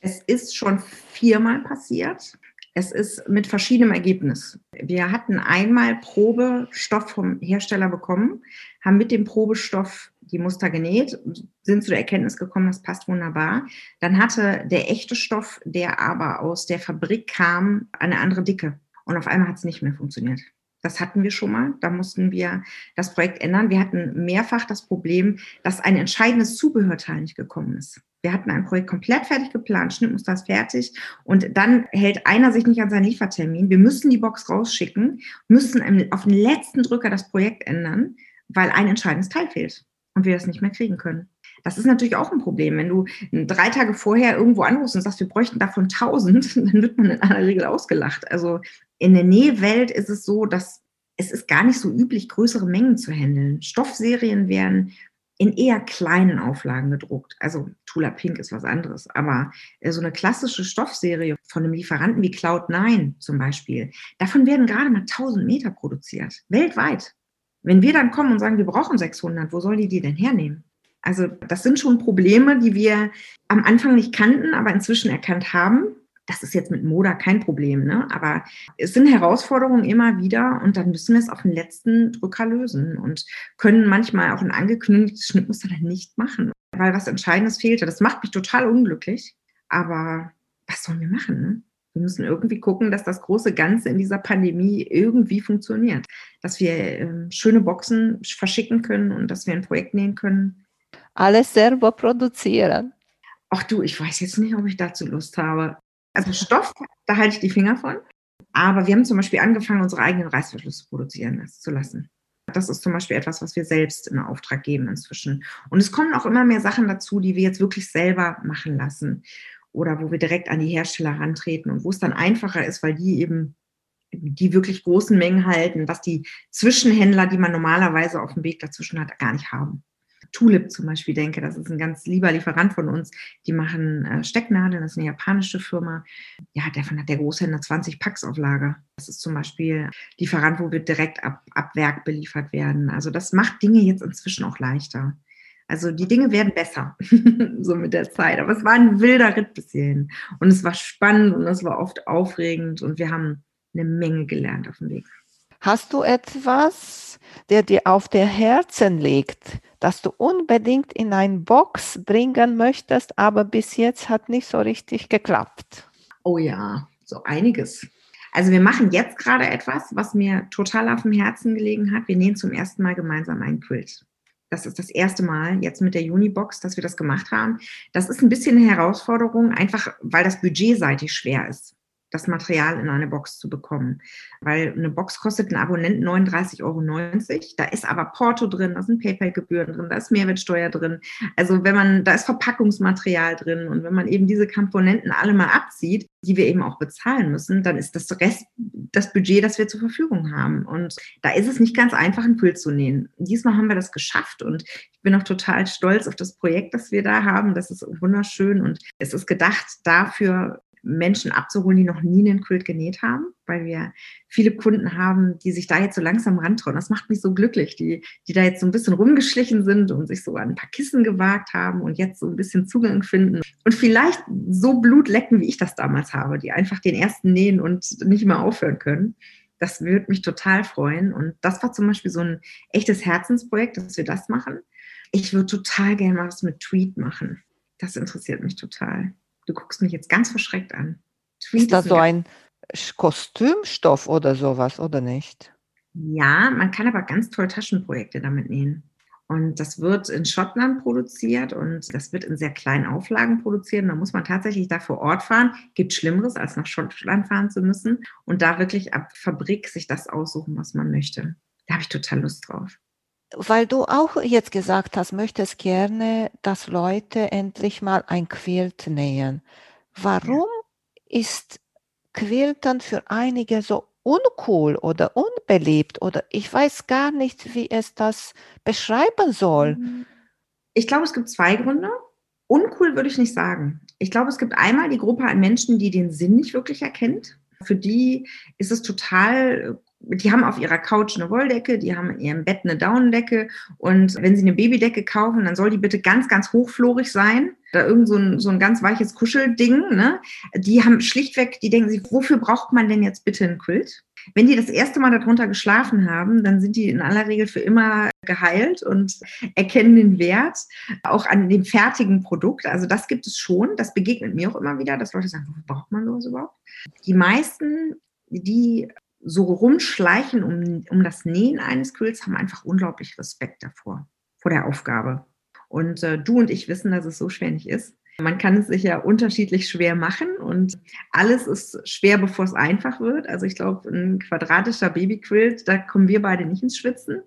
Es ist schon viermal passiert. Es ist mit verschiedenem Ergebnis. Wir hatten einmal Probestoff vom Hersteller bekommen, haben mit dem Probestoff die Muster genäht, sind zu der Erkenntnis gekommen, das passt wunderbar. Dann hatte der echte Stoff, der aber aus der Fabrik kam, eine andere Dicke. Und auf einmal hat es nicht mehr funktioniert. Das hatten wir schon mal. Da mussten wir das Projekt ändern. Wir hatten mehrfach das Problem, dass ein entscheidendes Zubehörteil nicht gekommen ist. Wir hatten ein Projekt komplett fertig geplant, Schnittmuster ist fertig und dann hält einer sich nicht an seinen Liefertermin. Wir müssen die Box rausschicken, müssen auf den letzten Drücker das Projekt ändern, weil ein entscheidendes Teil fehlt und wir das nicht mehr kriegen können. Das ist natürlich auch ein Problem. Wenn du drei Tage vorher irgendwo anrufst und sagst, wir bräuchten davon 1000, (laughs) dann wird man in aller Regel ausgelacht. Also in der Nähwelt ist es so, dass es ist gar nicht so üblich, größere Mengen zu handeln. Stoffserien werden in eher kleinen Auflagen gedruckt. Also Tula Pink ist was anderes, aber äh, so eine klassische Stoffserie von einem Lieferanten wie Cloud9 zum Beispiel, davon werden gerade mal 1000 Meter produziert, weltweit. Wenn wir dann kommen und sagen, wir brauchen 600, wo sollen die die denn hernehmen? Also das sind schon Probleme, die wir am Anfang nicht kannten, aber inzwischen erkannt haben. Das ist jetzt mit Moda kein Problem, ne? aber es sind Herausforderungen immer wieder und dann müssen wir es auf den letzten Drücker lösen und können manchmal auch ein angekündigtes Schnittmuster dann nicht machen, weil was Entscheidendes fehlte. Das macht mich total unglücklich, aber was sollen wir machen? Ne? Wir müssen irgendwie gucken, dass das große Ganze in dieser Pandemie irgendwie funktioniert. Dass wir äh, schöne Boxen verschicken können und dass wir ein Projekt nähen können, alles selber produzieren. Ach du, ich weiß jetzt nicht, ob ich dazu Lust habe. Also Stoff, da halte ich die Finger von. Aber wir haben zum Beispiel angefangen, unsere eigenen Reißverschlüsse produzieren zu lassen. Das ist zum Beispiel etwas, was wir selbst in Auftrag geben inzwischen. Und es kommen auch immer mehr Sachen dazu, die wir jetzt wirklich selber machen lassen oder wo wir direkt an die Hersteller rantreten und wo es dann einfacher ist, weil die eben die wirklich großen Mengen halten, was die Zwischenhändler, die man normalerweise auf dem Weg dazwischen hat, gar nicht haben. Tulip zum Beispiel denke, das ist ein ganz lieber Lieferant von uns. Die machen äh, Stecknadeln, das ist eine japanische Firma. Ja, davon hat der Großhändler 20 Packs auf Lager. Das ist zum Beispiel Lieferant, wo wir direkt ab, ab Werk beliefert werden. Also das macht Dinge jetzt inzwischen auch leichter. Also die Dinge werden besser, (laughs) so mit der Zeit. Aber es war ein wilder Ritt bis hierhin. Und es war spannend und es war oft aufregend und wir haben eine Menge gelernt auf dem Weg. Hast du etwas, der dir auf der Herzen liegt, das du unbedingt in eine Box bringen möchtest, aber bis jetzt hat nicht so richtig geklappt? Oh ja, so einiges. Also wir machen jetzt gerade etwas, was mir total auf dem Herzen gelegen hat. Wir nähen zum ersten Mal gemeinsam einen Quilt. Das ist das erste Mal jetzt mit der Unibox, dass wir das gemacht haben. Das ist ein bisschen eine Herausforderung, einfach weil das budgetseitig schwer ist das Material in eine Box zu bekommen. Weil eine Box kostet ein Abonnent 39,90 Euro. Da ist aber Porto drin, da sind PayPal-Gebühren drin, da ist Mehrwertsteuer drin. Also wenn man, da ist Verpackungsmaterial drin und wenn man eben diese Komponenten alle mal abzieht, die wir eben auch bezahlen müssen, dann ist das Rest das Budget, das wir zur Verfügung haben. Und da ist es nicht ganz einfach, einen Quilt zu nähen. Diesmal haben wir das geschafft und ich bin auch total stolz auf das Projekt, das wir da haben. Das ist wunderschön und es ist gedacht dafür, Menschen abzuholen, die noch nie einen Quilt genäht haben, weil wir viele Kunden haben, die sich da jetzt so langsam rantrauen. Das macht mich so glücklich, die, die da jetzt so ein bisschen rumgeschlichen sind und sich so an ein paar Kissen gewagt haben und jetzt so ein bisschen Zugang finden und vielleicht so Blut lecken, wie ich das damals habe, die einfach den ersten nähen und nicht mehr aufhören können. Das würde mich total freuen. Und das war zum Beispiel so ein echtes Herzensprojekt, dass wir das machen. Ich würde total gerne mal was mit Tweet machen. Das interessiert mich total. Du guckst mich jetzt ganz verschreckt an. Tweet ist das so ein Kostümstoff oder sowas, oder nicht? Ja, man kann aber ganz toll Taschenprojekte damit nähen. Und das wird in Schottland produziert und das wird in sehr kleinen Auflagen produziert. Und da muss man tatsächlich da vor Ort fahren. Gibt Schlimmeres, als nach Schottland fahren zu müssen und da wirklich ab Fabrik sich das aussuchen, was man möchte. Da habe ich total Lust drauf. Weil du auch jetzt gesagt hast, möchtest gerne, dass Leute endlich mal ein Quilt nähen. Warum ist Quilten für einige so uncool oder unbeliebt oder ich weiß gar nicht, wie es das beschreiben soll. Mhm. Ich glaube, es gibt zwei Gründe. Uncool würde ich nicht sagen. Ich glaube, es gibt einmal die Gruppe an Menschen, die den Sinn nicht wirklich erkennt. Für die ist es total die haben auf ihrer Couch eine Wolldecke, die haben in ihrem Bett eine Daunendecke und wenn sie eine Babydecke kaufen, dann soll die bitte ganz, ganz hochflorig sein. Da irgend so ein, so ein ganz weiches Kuschelding. Ne? Die haben schlichtweg, die denken sich, wofür braucht man denn jetzt bitte ein Quilt? Wenn die das erste Mal darunter geschlafen haben, dann sind die in aller Regel für immer geheilt und erkennen den Wert auch an dem fertigen Produkt. Also das gibt es schon. Das begegnet mir auch immer wieder, dass Leute sagen, wofür braucht man sowas überhaupt? Die meisten die so rumschleichen um, um das Nähen eines Quills, haben einfach unglaublich Respekt davor, vor der Aufgabe. Und äh, du und ich wissen, dass es so schwer nicht ist. Man kann es sich ja unterschiedlich schwer machen und alles ist schwer, bevor es einfach wird. Also ich glaube, ein quadratischer Babyquilt, da kommen wir beide nicht ins Schwitzen.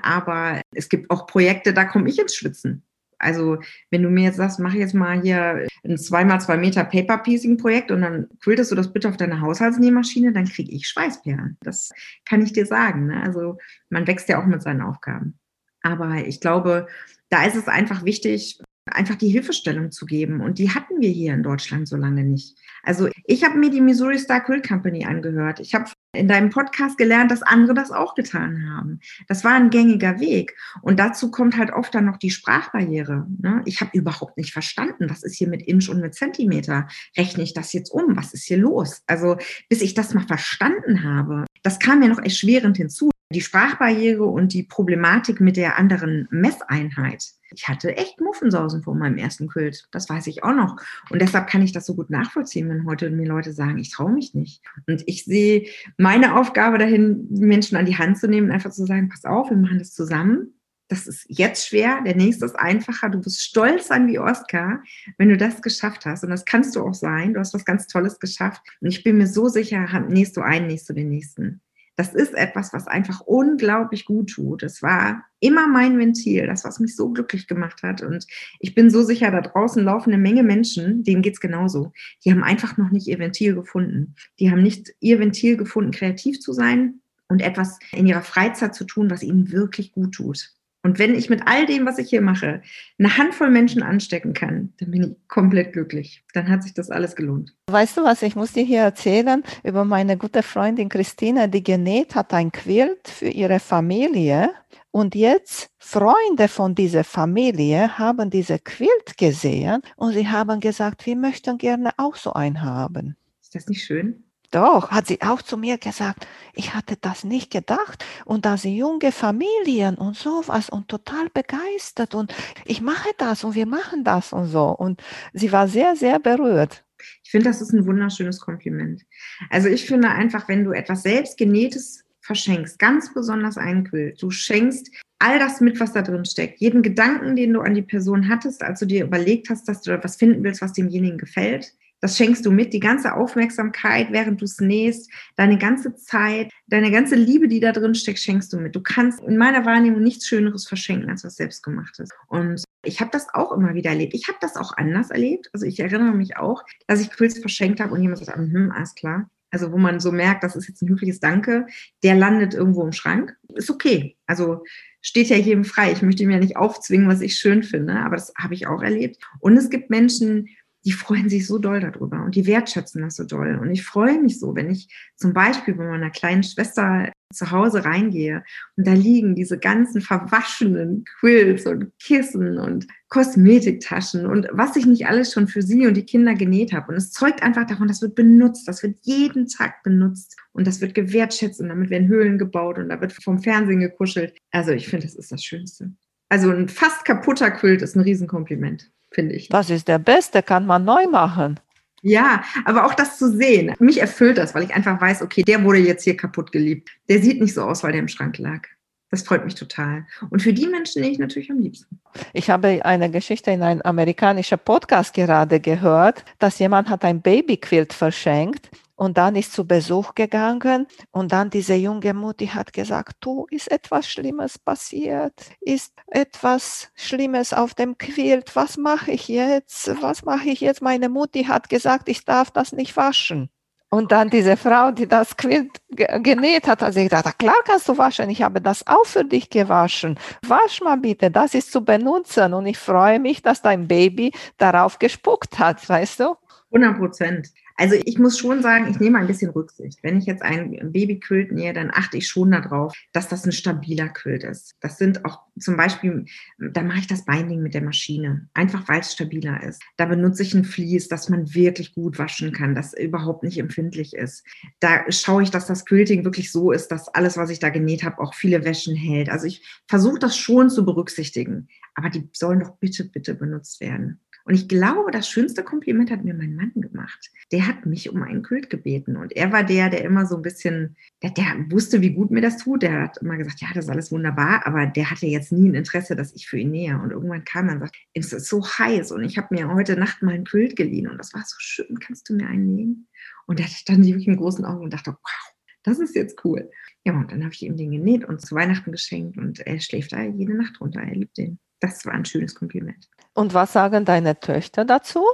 Aber es gibt auch Projekte, da komme ich ins Schwitzen. Also wenn du mir jetzt sagst, mach jetzt mal hier ein 2x2 Meter Paper Piecing Projekt und dann quiltest du das bitte auf deine Haushaltsnähmaschine, dann kriege ich Schweißperlen. Das kann ich dir sagen. Ne? Also man wächst ja auch mit seinen Aufgaben. Aber ich glaube, da ist es einfach wichtig, einfach die Hilfestellung zu geben. Und die hatten wir hier in Deutschland so lange nicht. Also ich habe mir die Missouri Star Quilt Company angehört. Ich habe in deinem Podcast gelernt, dass andere das auch getan haben. Das war ein gängiger Weg. Und dazu kommt halt oft dann noch die Sprachbarriere. Ne? Ich habe überhaupt nicht verstanden, was ist hier mit Inch und mit Zentimeter? Rechne ich das jetzt um? Was ist hier los? Also bis ich das mal verstanden habe, das kam ja noch erschwerend hinzu. Die Sprachbarriere und die Problematik mit der anderen Messeinheit. Ich hatte echt Muffensausen vor meinem ersten Quilt. Das weiß ich auch noch. Und deshalb kann ich das so gut nachvollziehen, wenn heute mir Leute sagen, ich traue mich nicht. Und ich sehe meine Aufgabe dahin, Menschen an die Hand zu nehmen, einfach zu sagen, pass auf, wir machen das zusammen. Das ist jetzt schwer, der nächste ist einfacher. Du bist stolz an wie Oskar, wenn du das geschafft hast. Und das kannst du auch sein. Du hast was ganz Tolles geschafft. Und ich bin mir so sicher, nächst du einen, nächst du den nächsten das ist etwas, was einfach unglaublich gut tut. Es war immer mein Ventil, das, was mich so glücklich gemacht hat. Und ich bin so sicher, da draußen laufen eine Menge Menschen, denen geht es genauso. Die haben einfach noch nicht ihr Ventil gefunden. Die haben nicht ihr Ventil gefunden, kreativ zu sein und etwas in ihrer Freizeit zu tun, was ihnen wirklich gut tut. Und wenn ich mit all dem, was ich hier mache, eine Handvoll Menschen anstecken kann, dann bin ich komplett glücklich. Dann hat sich das alles gelohnt. Weißt du was, ich muss dir hier erzählen über meine gute Freundin Christina, die genäht hat ein Quilt für ihre Familie. Und jetzt Freunde von dieser Familie haben diese Quilt gesehen und sie haben gesagt, wir möchten gerne auch so einen haben. Ist das nicht schön? Doch, hat sie auch zu mir gesagt, ich hatte das nicht gedacht. Und da sie junge Familien und sowas und total begeistert und ich mache das und wir machen das und so. Und sie war sehr, sehr berührt. Ich finde, das ist ein wunderschönes Kompliment. Also ich finde einfach, wenn du etwas selbst genähtes verschenkst, ganz besonders einen Quilt, du schenkst all das mit, was da drin steckt, jeden Gedanken, den du an die Person hattest, als du dir überlegt hast, dass du etwas finden willst, was demjenigen gefällt, das schenkst du mit, die ganze Aufmerksamkeit, während du es nähst, deine ganze Zeit, deine ganze Liebe, die da drin steckt, schenkst du mit. Du kannst in meiner Wahrnehmung nichts Schöneres verschenken, als was selbstgemachtes. Und ich habe das auch immer wieder erlebt. Ich habe das auch anders erlebt. Also ich erinnere mich auch, dass ich Quills verschenkt habe und jemand sagt, hm, alles klar. Also wo man so merkt, das ist jetzt ein höfliches Danke, der landet irgendwo im Schrank. Ist okay. Also steht ja jedem frei. Ich möchte ihm ja nicht aufzwingen, was ich schön finde, aber das habe ich auch erlebt. Und es gibt Menschen, die freuen sich so doll darüber und die wertschätzen das so doll. Und ich freue mich so, wenn ich zum Beispiel bei meiner kleinen Schwester zu Hause reingehe und da liegen diese ganzen verwaschenen Quills und Kissen und Kosmetiktaschen und was ich nicht alles schon für sie und die Kinder genäht habe. Und es zeugt einfach davon, das wird benutzt, das wird jeden Tag benutzt und das wird gewertschätzt und damit werden Höhlen gebaut und da wird vom Fernsehen gekuschelt. Also ich finde, das ist das Schönste. Also ein fast kaputter Quilt ist ein Riesenkompliment finde ich. Das ist der beste, kann man neu machen. Ja, aber auch das zu sehen, mich erfüllt das, weil ich einfach weiß, okay, der wurde jetzt hier kaputt geliebt. Der sieht nicht so aus, weil der im Schrank lag. Das freut mich total. Und für die Menschen nehme ich natürlich am liebsten. Ich habe eine Geschichte in einem amerikanischen Podcast gerade gehört, dass jemand hat ein Babyquilt verschenkt und dann ist zu Besuch gegangen und dann diese junge Mutti hat gesagt, du, ist etwas Schlimmes passiert, ist etwas Schlimmes auf dem Quilt, was mache ich jetzt, was mache ich jetzt? Meine Mutti hat gesagt, ich darf das nicht waschen. Und dann diese Frau, die das Quilt genäht hat, hat sie gesagt, klar kannst du waschen, ich habe das auch für dich gewaschen. Wasch mal bitte, das ist zu benutzen. Und ich freue mich, dass dein Baby darauf gespuckt hat, weißt du? 100 Prozent. Also ich muss schon sagen, ich nehme ein bisschen Rücksicht. Wenn ich jetzt ein Babyquilt nähe, dann achte ich schon darauf, dass das ein stabiler Quilt ist. Das sind auch zum Beispiel, da mache ich das Binding mit der Maschine, einfach weil es stabiler ist. Da benutze ich ein Vlies, das man wirklich gut waschen kann, das überhaupt nicht empfindlich ist. Da schaue ich, dass das Quilting wirklich so ist, dass alles, was ich da genäht habe, auch viele Wäschen hält. Also ich versuche das schon zu berücksichtigen, aber die sollen doch bitte, bitte benutzt werden. Und ich glaube, das schönste Kompliment hat mir mein Mann gemacht. Der hat mich um einen Kult gebeten. Und er war der, der immer so ein bisschen, der, der, wusste, wie gut mir das tut. Der hat immer gesagt, ja, das ist alles wunderbar, aber der hatte jetzt nie ein Interesse, dass ich für ihn nähe. Und irgendwann kam er und sagte, es ist so heiß und ich habe mir heute Nacht mal einen Kult geliehen und das war so schön, kannst du mir einen nähen? Und da stand ich wirklich in großen Augen und dachte, wow, das ist jetzt cool. Ja, und dann habe ich ihm den genäht und zu Weihnachten geschenkt und er schläft da jede Nacht runter. Er liebt den. Das war ein schönes Kompliment. Und was sagen deine Töchter dazu?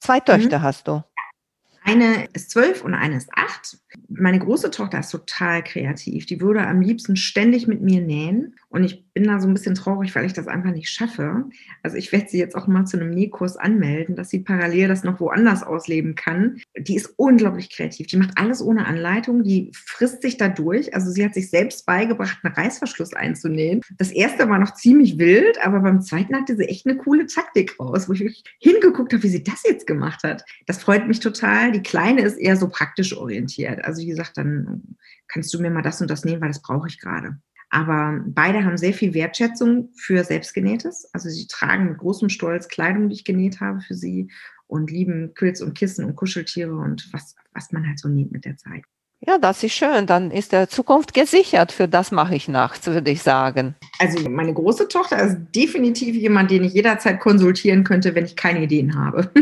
Zwei mhm. Töchter mhm. hast du. Eine ist zwölf und eine ist acht. Meine große Tochter ist total kreativ. Die würde am liebsten ständig mit mir nähen. Und ich bin da so ein bisschen traurig, weil ich das einfach nicht schaffe. Also ich werde sie jetzt auch mal zu einem Nähkurs anmelden, dass sie parallel das noch woanders ausleben kann. Die ist unglaublich kreativ. Die macht alles ohne Anleitung. Die frisst sich da durch. Also sie hat sich selbst beigebracht, einen Reißverschluss einzunähen. Das erste war noch ziemlich wild, aber beim zweiten hatte sie echt eine coole Taktik raus, wo ich hingeguckt habe, wie sie das jetzt gemacht hat. Das freut mich total. Die Kleine ist eher so praktisch orientiert. Also wie gesagt, dann kannst du mir mal das und das nähen, weil das brauche ich gerade. Aber beide haben sehr viel Wertschätzung für Selbstgenähtes. Also sie tragen mit großem Stolz Kleidung, die ich genäht habe für sie und lieben Quilts und Kissen und Kuscheltiere und was, was man halt so näht mit der Zeit. Ja, das ist schön. Dann ist der Zukunft gesichert. Für das mache ich nachts, würde ich sagen. Also meine große Tochter ist definitiv jemand, den ich jederzeit konsultieren könnte, wenn ich keine Ideen habe. (laughs)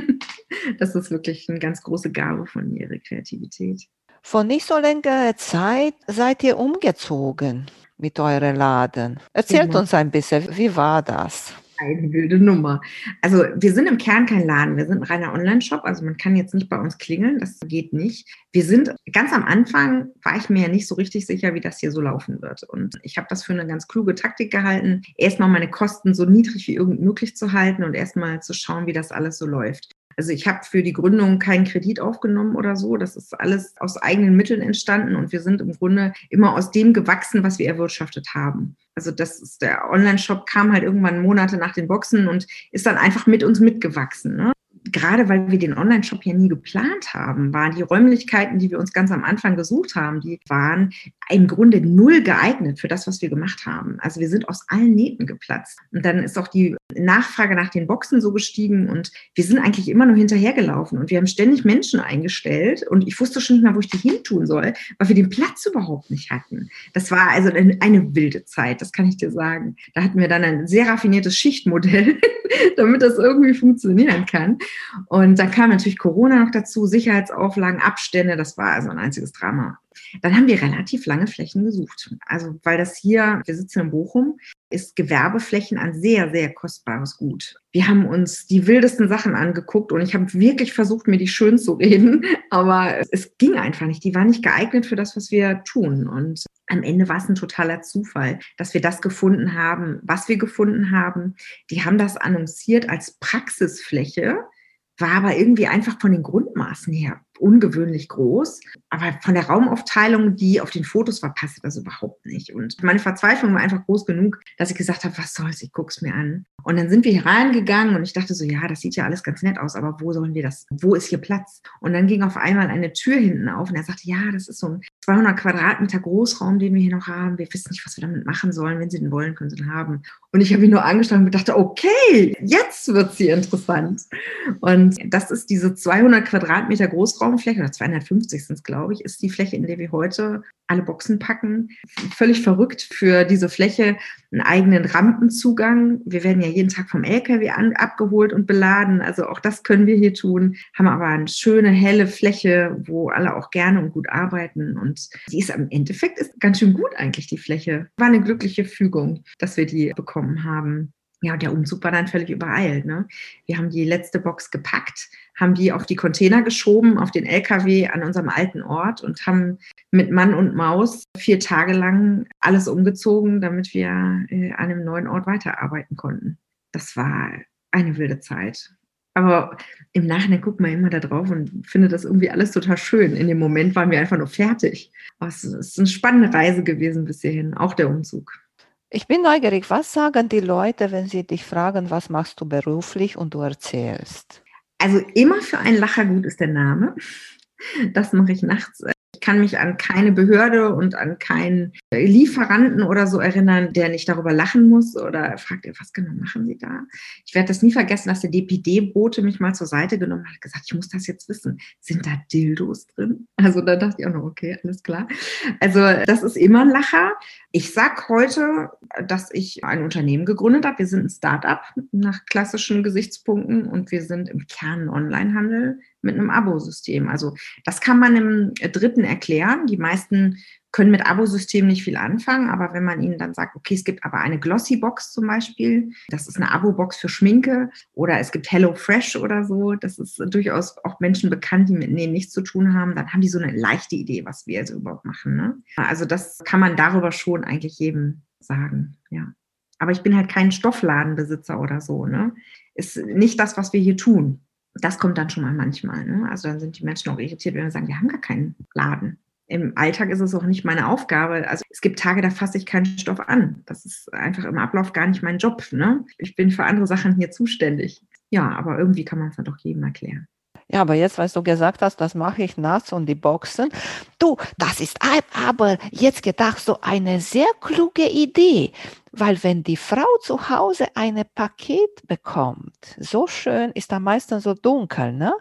Das ist wirklich eine ganz große Gabe von ihrer Kreativität. Vor nicht so längerer Zeit seid ihr umgezogen mit eurem Laden. Erzählt ja. uns ein bisschen, wie war das? Eine wilde Nummer. Also wir sind im Kern kein Laden, wir sind ein reiner Online-Shop, also man kann jetzt nicht bei uns klingeln, das geht nicht. Wir sind ganz am Anfang, war ich mir ja nicht so richtig sicher, wie das hier so laufen wird. Und ich habe das für eine ganz kluge Taktik gehalten, erstmal meine Kosten so niedrig wie irgend möglich zu halten und erstmal zu schauen, wie das alles so läuft. Also ich habe für die Gründung keinen Kredit aufgenommen oder so. Das ist alles aus eigenen Mitteln entstanden und wir sind im Grunde immer aus dem gewachsen, was wir erwirtschaftet haben. Also das ist der Online-Shop kam halt irgendwann Monate nach den Boxen und ist dann einfach mit uns mitgewachsen. Ne? gerade weil wir den Online-Shop ja nie geplant haben, waren die Räumlichkeiten, die wir uns ganz am Anfang gesucht haben, die waren im Grunde null geeignet für das, was wir gemacht haben. Also wir sind aus allen Nähten geplatzt. Und dann ist auch die Nachfrage nach den Boxen so gestiegen und wir sind eigentlich immer nur hinterhergelaufen und wir haben ständig Menschen eingestellt und ich wusste schon nicht mal, wo ich die hin tun soll, weil wir den Platz überhaupt nicht hatten. Das war also eine wilde Zeit, das kann ich dir sagen. Da hatten wir dann ein sehr raffiniertes Schichtmodell, (laughs) damit das irgendwie funktionieren kann. Und dann kam natürlich Corona noch dazu, Sicherheitsauflagen, Abstände, das war also ein einziges Drama. Dann haben wir relativ lange Flächen gesucht. Also, weil das hier, wir sitzen in Bochum, ist Gewerbeflächen ein sehr, sehr kostbares Gut. Wir haben uns die wildesten Sachen angeguckt und ich habe wirklich versucht, mir die schön zu reden, (laughs) aber es ging einfach nicht. Die waren nicht geeignet für das, was wir tun. Und am Ende war es ein totaler Zufall, dass wir das gefunden haben, was wir gefunden haben. Die haben das annonciert als Praxisfläche war aber irgendwie einfach von den Grundmaßen her ungewöhnlich groß. Aber von der Raumaufteilung, die auf den Fotos war, passte das überhaupt nicht. Und meine Verzweiflung war einfach groß genug, dass ich gesagt habe, was soll's, ich guck's mir an. Und dann sind wir hier reingegangen und ich dachte so, ja, das sieht ja alles ganz nett aus, aber wo sollen wir das, wo ist hier Platz? Und dann ging auf einmal eine Tür hinten auf und er sagte, ja, das ist so ein 200 Quadratmeter Großraum, den wir hier noch haben. Wir wissen nicht, was wir damit machen sollen. Wenn Sie den wollen, können Sie den haben. Und ich habe ihn nur angeschaut und dachte, okay, jetzt wird es hier interessant. Und das ist diese 200 Quadratmeter Großraumfläche, oder 250 sind es, glaube ich, ist die Fläche, in der wir heute alle Boxen packen. Völlig verrückt für diese Fläche einen eigenen Rampenzugang. Wir werden ja jeden Tag vom LKW an, abgeholt und beladen. Also auch das können wir hier tun. Haben aber eine schöne, helle Fläche, wo alle auch gerne und gut arbeiten. Und die ist im Endeffekt ist ganz schön gut eigentlich, die Fläche. War eine glückliche Fügung, dass wir die bekommen haben. Ja, und der Umzug war dann völlig übereilt. Ne? Wir haben die letzte Box gepackt, haben die auf die Container geschoben, auf den LKW an unserem alten Ort und haben mit Mann und Maus vier Tage lang alles umgezogen, damit wir äh, an einem neuen Ort weiterarbeiten konnten. Das war eine wilde Zeit. Aber im Nachhinein guckt man immer da drauf und findet das irgendwie alles total schön. In dem Moment waren wir einfach nur fertig. Aber es ist eine spannende Reise gewesen bis hierhin, auch der Umzug. Ich bin neugierig, was sagen die Leute, wenn sie dich fragen, was machst du beruflich und du erzählst? Also immer für einen Lacher gut ist der Name. Das mache ich nachts äh, ich kann mich an keine Behörde und an keinen Lieferanten oder so erinnern, der nicht darüber lachen muss oder fragt, was genau machen Sie da? Ich werde das nie vergessen, dass der DPD-Bote mich mal zur Seite genommen hat und gesagt, ich muss das jetzt wissen. Sind da Dildos drin? Also da dachte ich auch noch, okay, alles klar. Also das ist immer ein Lacher. Ich sage heute, dass ich ein Unternehmen gegründet habe. Wir sind ein Start-up nach klassischen Gesichtspunkten und wir sind im Kern Onlinehandel mit einem Abo-System. Also das kann man im dritten erklären. Die meisten können mit Abo-System nicht viel anfangen, aber wenn man ihnen dann sagt, okay, es gibt aber eine Glossy-Box zum Beispiel, das ist eine Abo-Box für Schminke oder es gibt Hello Fresh oder so, das ist durchaus auch Menschen bekannt, die mit denen nichts zu tun haben, dann haben die so eine leichte Idee, was wir also überhaupt machen. Ne? Also das kann man darüber schon eigentlich jedem sagen, ja. Aber ich bin halt kein Stoffladenbesitzer oder so, ne? Ist nicht das, was wir hier tun das kommt dann schon mal manchmal. Ne? Also dann sind die Menschen auch irritiert, wenn wir sagen, wir haben gar keinen Laden. Im Alltag ist es auch nicht meine Aufgabe. Also es gibt Tage, da fasse ich keinen Stoff an. Das ist einfach im Ablauf gar nicht mein Job. Ne? Ich bin für andere Sachen hier zuständig. Ja, aber irgendwie kann man es dann doch jedem erklären. Ja, aber jetzt, was du gesagt hast, das mache ich nachts und die Boxen. Du, das ist aber jetzt gedacht so eine sehr kluge Idee, weil wenn die Frau zu Hause ein Paket bekommt, so schön ist da meistens so dunkel, ne?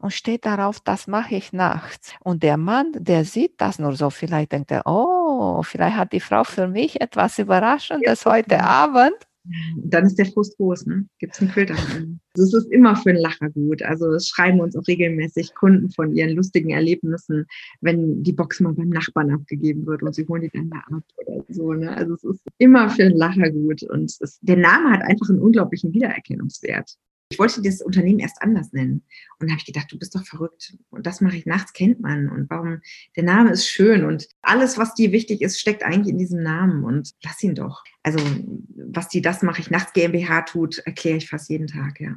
Und steht darauf, das mache ich nachts. Und der Mann, der sieht das nur so, vielleicht denkt er, oh, vielleicht hat die Frau für mich etwas Überraschendes heute Abend dann ist der Frust groß, ne? Gibt es einen Filter? Also es ist immer für einen Lacher gut. Also es schreiben uns auch regelmäßig Kunden von ihren lustigen Erlebnissen, wenn die Box mal beim Nachbarn abgegeben wird und sie holen die dann da ab oder so. Ne? Also es ist immer für einen Lacher gut. Und es, der Name hat einfach einen unglaublichen Wiedererkennungswert. Ich wollte das Unternehmen erst anders nennen. Und da habe ich gedacht, du bist doch verrückt. Und das mache ich nachts, kennt man. Und warum, der Name ist schön. Und alles, was dir wichtig ist, steckt eigentlich in diesem Namen. Und lass ihn doch. Also, was die das mache ich nachts GmbH tut, erkläre ich fast jeden Tag, ja.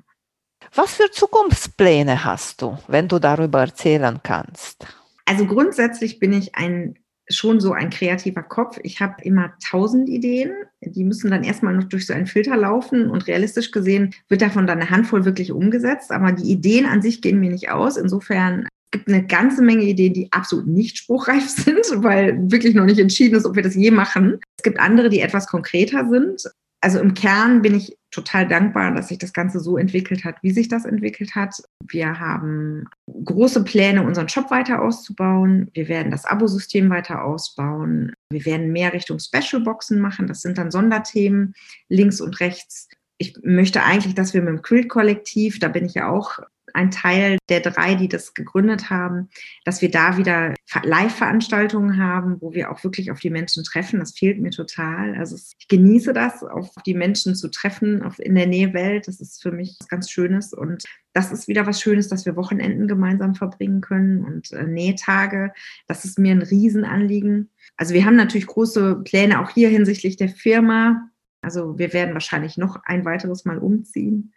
Was für Zukunftspläne hast du, wenn du darüber erzählen kannst? Also grundsätzlich bin ich ein schon so ein kreativer Kopf. Ich habe immer tausend Ideen. Die müssen dann erstmal noch durch so einen Filter laufen und realistisch gesehen wird davon dann eine Handvoll wirklich umgesetzt. Aber die Ideen an sich gehen mir nicht aus. Insofern gibt eine ganze Menge Ideen, die absolut nicht spruchreif (laughs) sind, weil wirklich noch nicht entschieden ist, ob wir das je machen. Es gibt andere, die etwas konkreter sind also im Kern bin ich total dankbar, dass sich das Ganze so entwickelt hat, wie sich das entwickelt hat. Wir haben große Pläne, unseren Shop weiter auszubauen. Wir werden das Abosystem weiter ausbauen. Wir werden mehr Richtung Special Boxen machen. Das sind dann Sonderthemen links und rechts. Ich möchte eigentlich, dass wir mit dem Quilt-Kollektiv, da bin ich ja auch ein Teil der drei, die das gegründet haben, dass wir da wieder Live-Veranstaltungen haben, wo wir auch wirklich auf die Menschen treffen. Das fehlt mir total. Also ich genieße das, auf die Menschen zu treffen auf, in der Nähewelt. Das ist für mich was ganz Schönes. Und das ist wieder was Schönes, dass wir Wochenenden gemeinsam verbringen können und äh, Nähtage. Das ist mir ein Riesenanliegen. Also wir haben natürlich große Pläne auch hier hinsichtlich der Firma. Also wir werden wahrscheinlich noch ein weiteres Mal umziehen.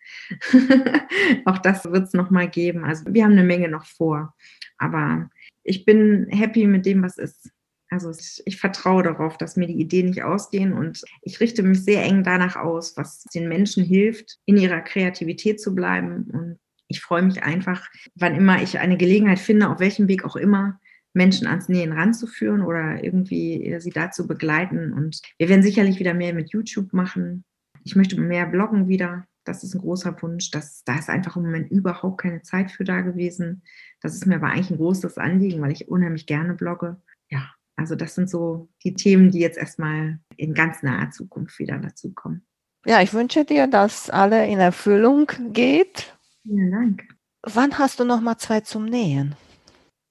(laughs) auch das wird es noch mal geben. Also wir haben eine Menge noch vor. Aber ich bin happy mit dem, was ist. Also ich vertraue darauf, dass mir die Ideen nicht ausgehen und ich richte mich sehr eng danach aus, was den Menschen hilft, in ihrer Kreativität zu bleiben. Und ich freue mich einfach, wann immer ich eine Gelegenheit finde, auf welchem Weg auch immer, Menschen ans Nähen ranzuführen oder irgendwie sie dazu begleiten. Und wir werden sicherlich wieder mehr mit YouTube machen. Ich möchte mehr bloggen wieder. Das ist ein großer Wunsch. Das, da ist einfach im Moment überhaupt keine Zeit für da gewesen. Das ist mir aber eigentlich ein großes Anliegen, weil ich unheimlich gerne blogge. Ja, also das sind so die Themen, die jetzt erstmal in ganz naher Zukunft wieder dazukommen. Ja, ich wünsche dir, dass alle in Erfüllung geht. Vielen Dank. Wann hast du noch mal Zeit zum Nähen?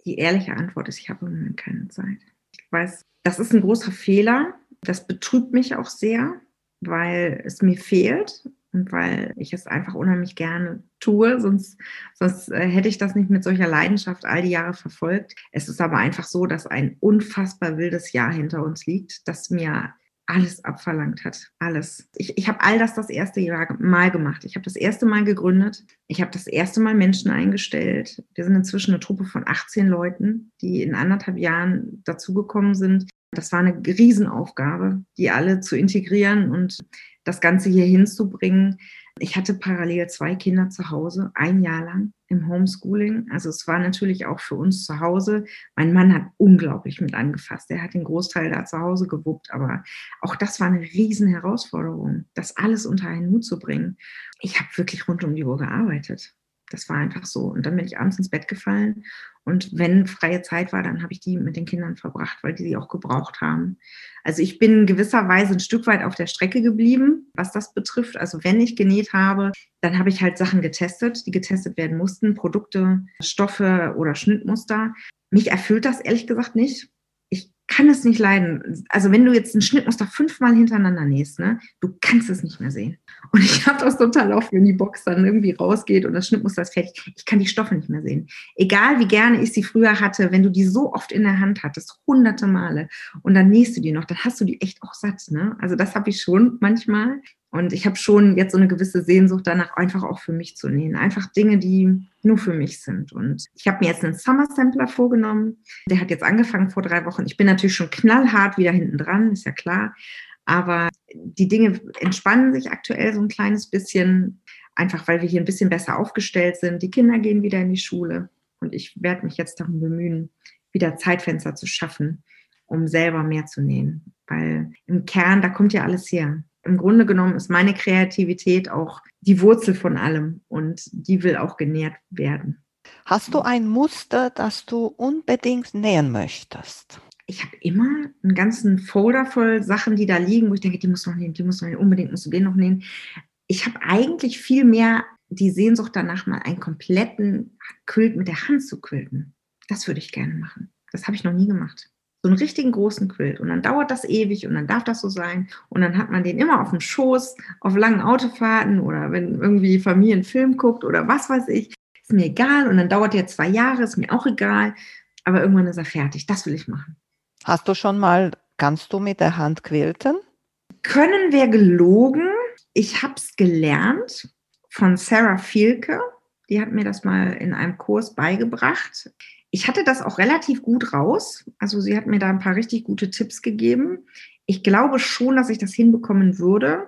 Die ehrliche Antwort ist, ich habe im Moment keine Zeit. Ich weiß, das ist ein großer Fehler. Das betrübt mich auch sehr, weil es mir fehlt und weil ich es einfach unheimlich gerne tue, sonst, sonst äh, hätte ich das nicht mit solcher Leidenschaft all die Jahre verfolgt. Es ist aber einfach so, dass ein unfassbar wildes Jahr hinter uns liegt, das mir alles abverlangt hat. Alles. Ich, ich habe all das das erste Jahr Mal gemacht. Ich habe das erste Mal gegründet. Ich habe das erste Mal Menschen eingestellt. Wir sind inzwischen eine Truppe von 18 Leuten, die in anderthalb Jahren dazugekommen sind. Das war eine Riesenaufgabe, die alle zu integrieren und das Ganze hier hinzubringen. Ich hatte parallel zwei Kinder zu Hause, ein Jahr lang im Homeschooling. Also es war natürlich auch für uns zu Hause. Mein Mann hat unglaublich mit angefasst. Er hat den Großteil da zu Hause gewuppt. Aber auch das war eine riesen Herausforderung, das alles unter einen Hut zu bringen. Ich habe wirklich rund um die Uhr gearbeitet. Das war einfach so. Und dann bin ich abends ins Bett gefallen. Und wenn freie Zeit war, dann habe ich die mit den Kindern verbracht, weil die sie auch gebraucht haben. Also ich bin gewisserweise ein Stück weit auf der Strecke geblieben, was das betrifft. Also wenn ich genäht habe, dann habe ich halt Sachen getestet, die getestet werden mussten, Produkte, Stoffe oder Schnittmuster. Mich erfüllt das ehrlich gesagt nicht kann es nicht leiden. Also wenn du jetzt ein Schnittmuster fünfmal hintereinander nähst, ne, du kannst es nicht mehr sehen. Und ich habe das total oft, wenn die Box dann irgendwie rausgeht und das Schnittmuster ist fertig. Ich kann die Stoffe nicht mehr sehen. Egal wie gerne ich sie früher hatte, wenn du die so oft in der Hand hattest, hunderte Male, und dann nähst du die noch, dann hast du die echt auch satt. Ne? Also das habe ich schon manchmal. Und ich habe schon jetzt so eine gewisse Sehnsucht danach, einfach auch für mich zu nähen. Einfach Dinge, die nur für mich sind. Und ich habe mir jetzt einen Summer Sampler vorgenommen. Der hat jetzt angefangen vor drei Wochen. Ich bin natürlich schon knallhart wieder hinten dran, ist ja klar. Aber die Dinge entspannen sich aktuell so ein kleines bisschen, einfach weil wir hier ein bisschen besser aufgestellt sind. Die Kinder gehen wieder in die Schule. Und ich werde mich jetzt darum bemühen, wieder Zeitfenster zu schaffen, um selber mehr zu nähen. Weil im Kern, da kommt ja alles her im Grunde genommen ist meine Kreativität auch die Wurzel von allem und die will auch genährt werden. Hast du ein Muster, das du unbedingt nähen möchtest? Ich habe immer einen ganzen Folder voll Sachen, die da liegen, wo ich denke, die muss noch nähen, die muss noch nähen, unbedingt musst du den noch nähen. Ich habe eigentlich viel mehr die Sehnsucht danach, mal einen kompletten Quilt mit der Hand zu quilten. Das würde ich gerne machen. Das habe ich noch nie gemacht so einen richtigen großen Quilt. Und dann dauert das ewig und dann darf das so sein. Und dann hat man den immer auf dem Schoß, auf langen Autofahrten oder wenn irgendwie Familie einen Film guckt oder was weiß ich. Ist mir egal. Und dann dauert der zwei Jahre, ist mir auch egal. Aber irgendwann ist er fertig. Das will ich machen. Hast du schon mal, kannst du mit der Hand quilten? Können wir gelogen? Ich habe es gelernt von Sarah Fielke. Die hat mir das mal in einem Kurs beigebracht ich hatte das auch relativ gut raus. Also sie hat mir da ein paar richtig gute Tipps gegeben. Ich glaube schon, dass ich das hinbekommen würde.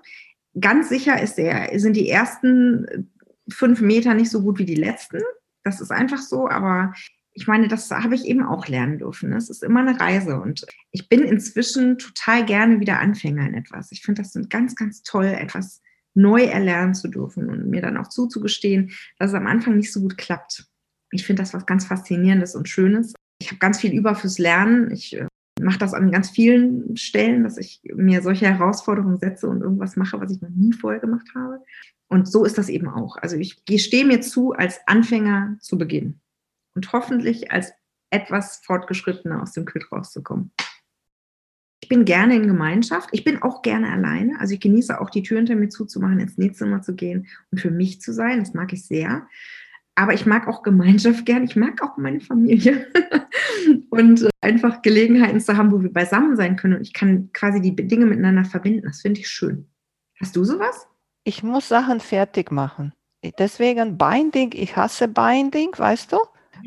Ganz sicher ist der, sind die ersten fünf Meter nicht so gut wie die letzten. Das ist einfach so, aber ich meine, das habe ich eben auch lernen dürfen. Es ist immer eine Reise und ich bin inzwischen total gerne wieder Anfänger in etwas. Ich finde das ganz, ganz toll, etwas neu erlernen zu dürfen und mir dann auch zuzugestehen, dass es am Anfang nicht so gut klappt. Ich finde das was ganz Faszinierendes und Schönes. Ich habe ganz viel über fürs Lernen. Ich äh, mache das an ganz vielen Stellen, dass ich mir solche Herausforderungen setze und irgendwas mache, was ich noch nie vorher gemacht habe. Und so ist das eben auch. Also ich stehe mir zu, als Anfänger zu beginnen und hoffentlich als etwas fortgeschrittener aus dem Quilt rauszukommen. Ich bin gerne in Gemeinschaft. Ich bin auch gerne alleine. Also ich genieße auch die Tür hinter mir zuzumachen, ins Nähzimmer zu gehen und für mich zu sein. Das mag ich sehr. Aber ich mag auch Gemeinschaft gern. Ich mag auch meine Familie. (laughs) und äh, einfach Gelegenheiten zu haben, wo wir beisammen sein können. Und ich kann quasi die Dinge miteinander verbinden. Das finde ich schön. Hast du sowas? Ich muss Sachen fertig machen. Deswegen Binding, ich hasse Binding, weißt du?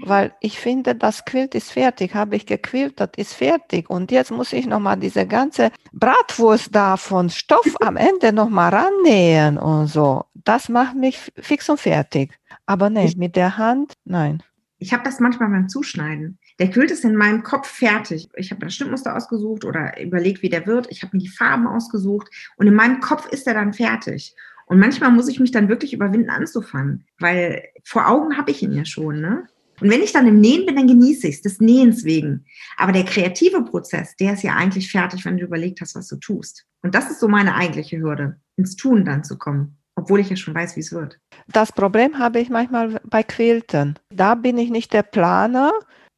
Weil ich finde, das Quilt ist fertig, habe ich gequiltet, ist fertig und jetzt muss ich nochmal diese ganze Bratwurst da von Stoff (laughs) am Ende nochmal rannähen und so. Das macht mich fix und fertig. Aber nee, mit der Hand, nein. Ich habe das manchmal beim Zuschneiden. Der Quilt ist in meinem Kopf fertig. Ich habe das Schnittmuster ausgesucht oder überlegt, wie der wird. Ich habe mir die Farben ausgesucht und in meinem Kopf ist er dann fertig. Und manchmal muss ich mich dann wirklich überwinden, anzufangen, weil vor Augen habe ich ihn ja schon. Ne? Und wenn ich dann im Nähen bin, dann genieße ich es, des Nähens wegen. Aber der kreative Prozess, der ist ja eigentlich fertig, wenn du überlegt hast, was du tust. Und das ist so meine eigentliche Hürde, ins Tun dann zu kommen, obwohl ich ja schon weiß, wie es wird. Das Problem habe ich manchmal bei Quilten. Da bin ich nicht der Planer.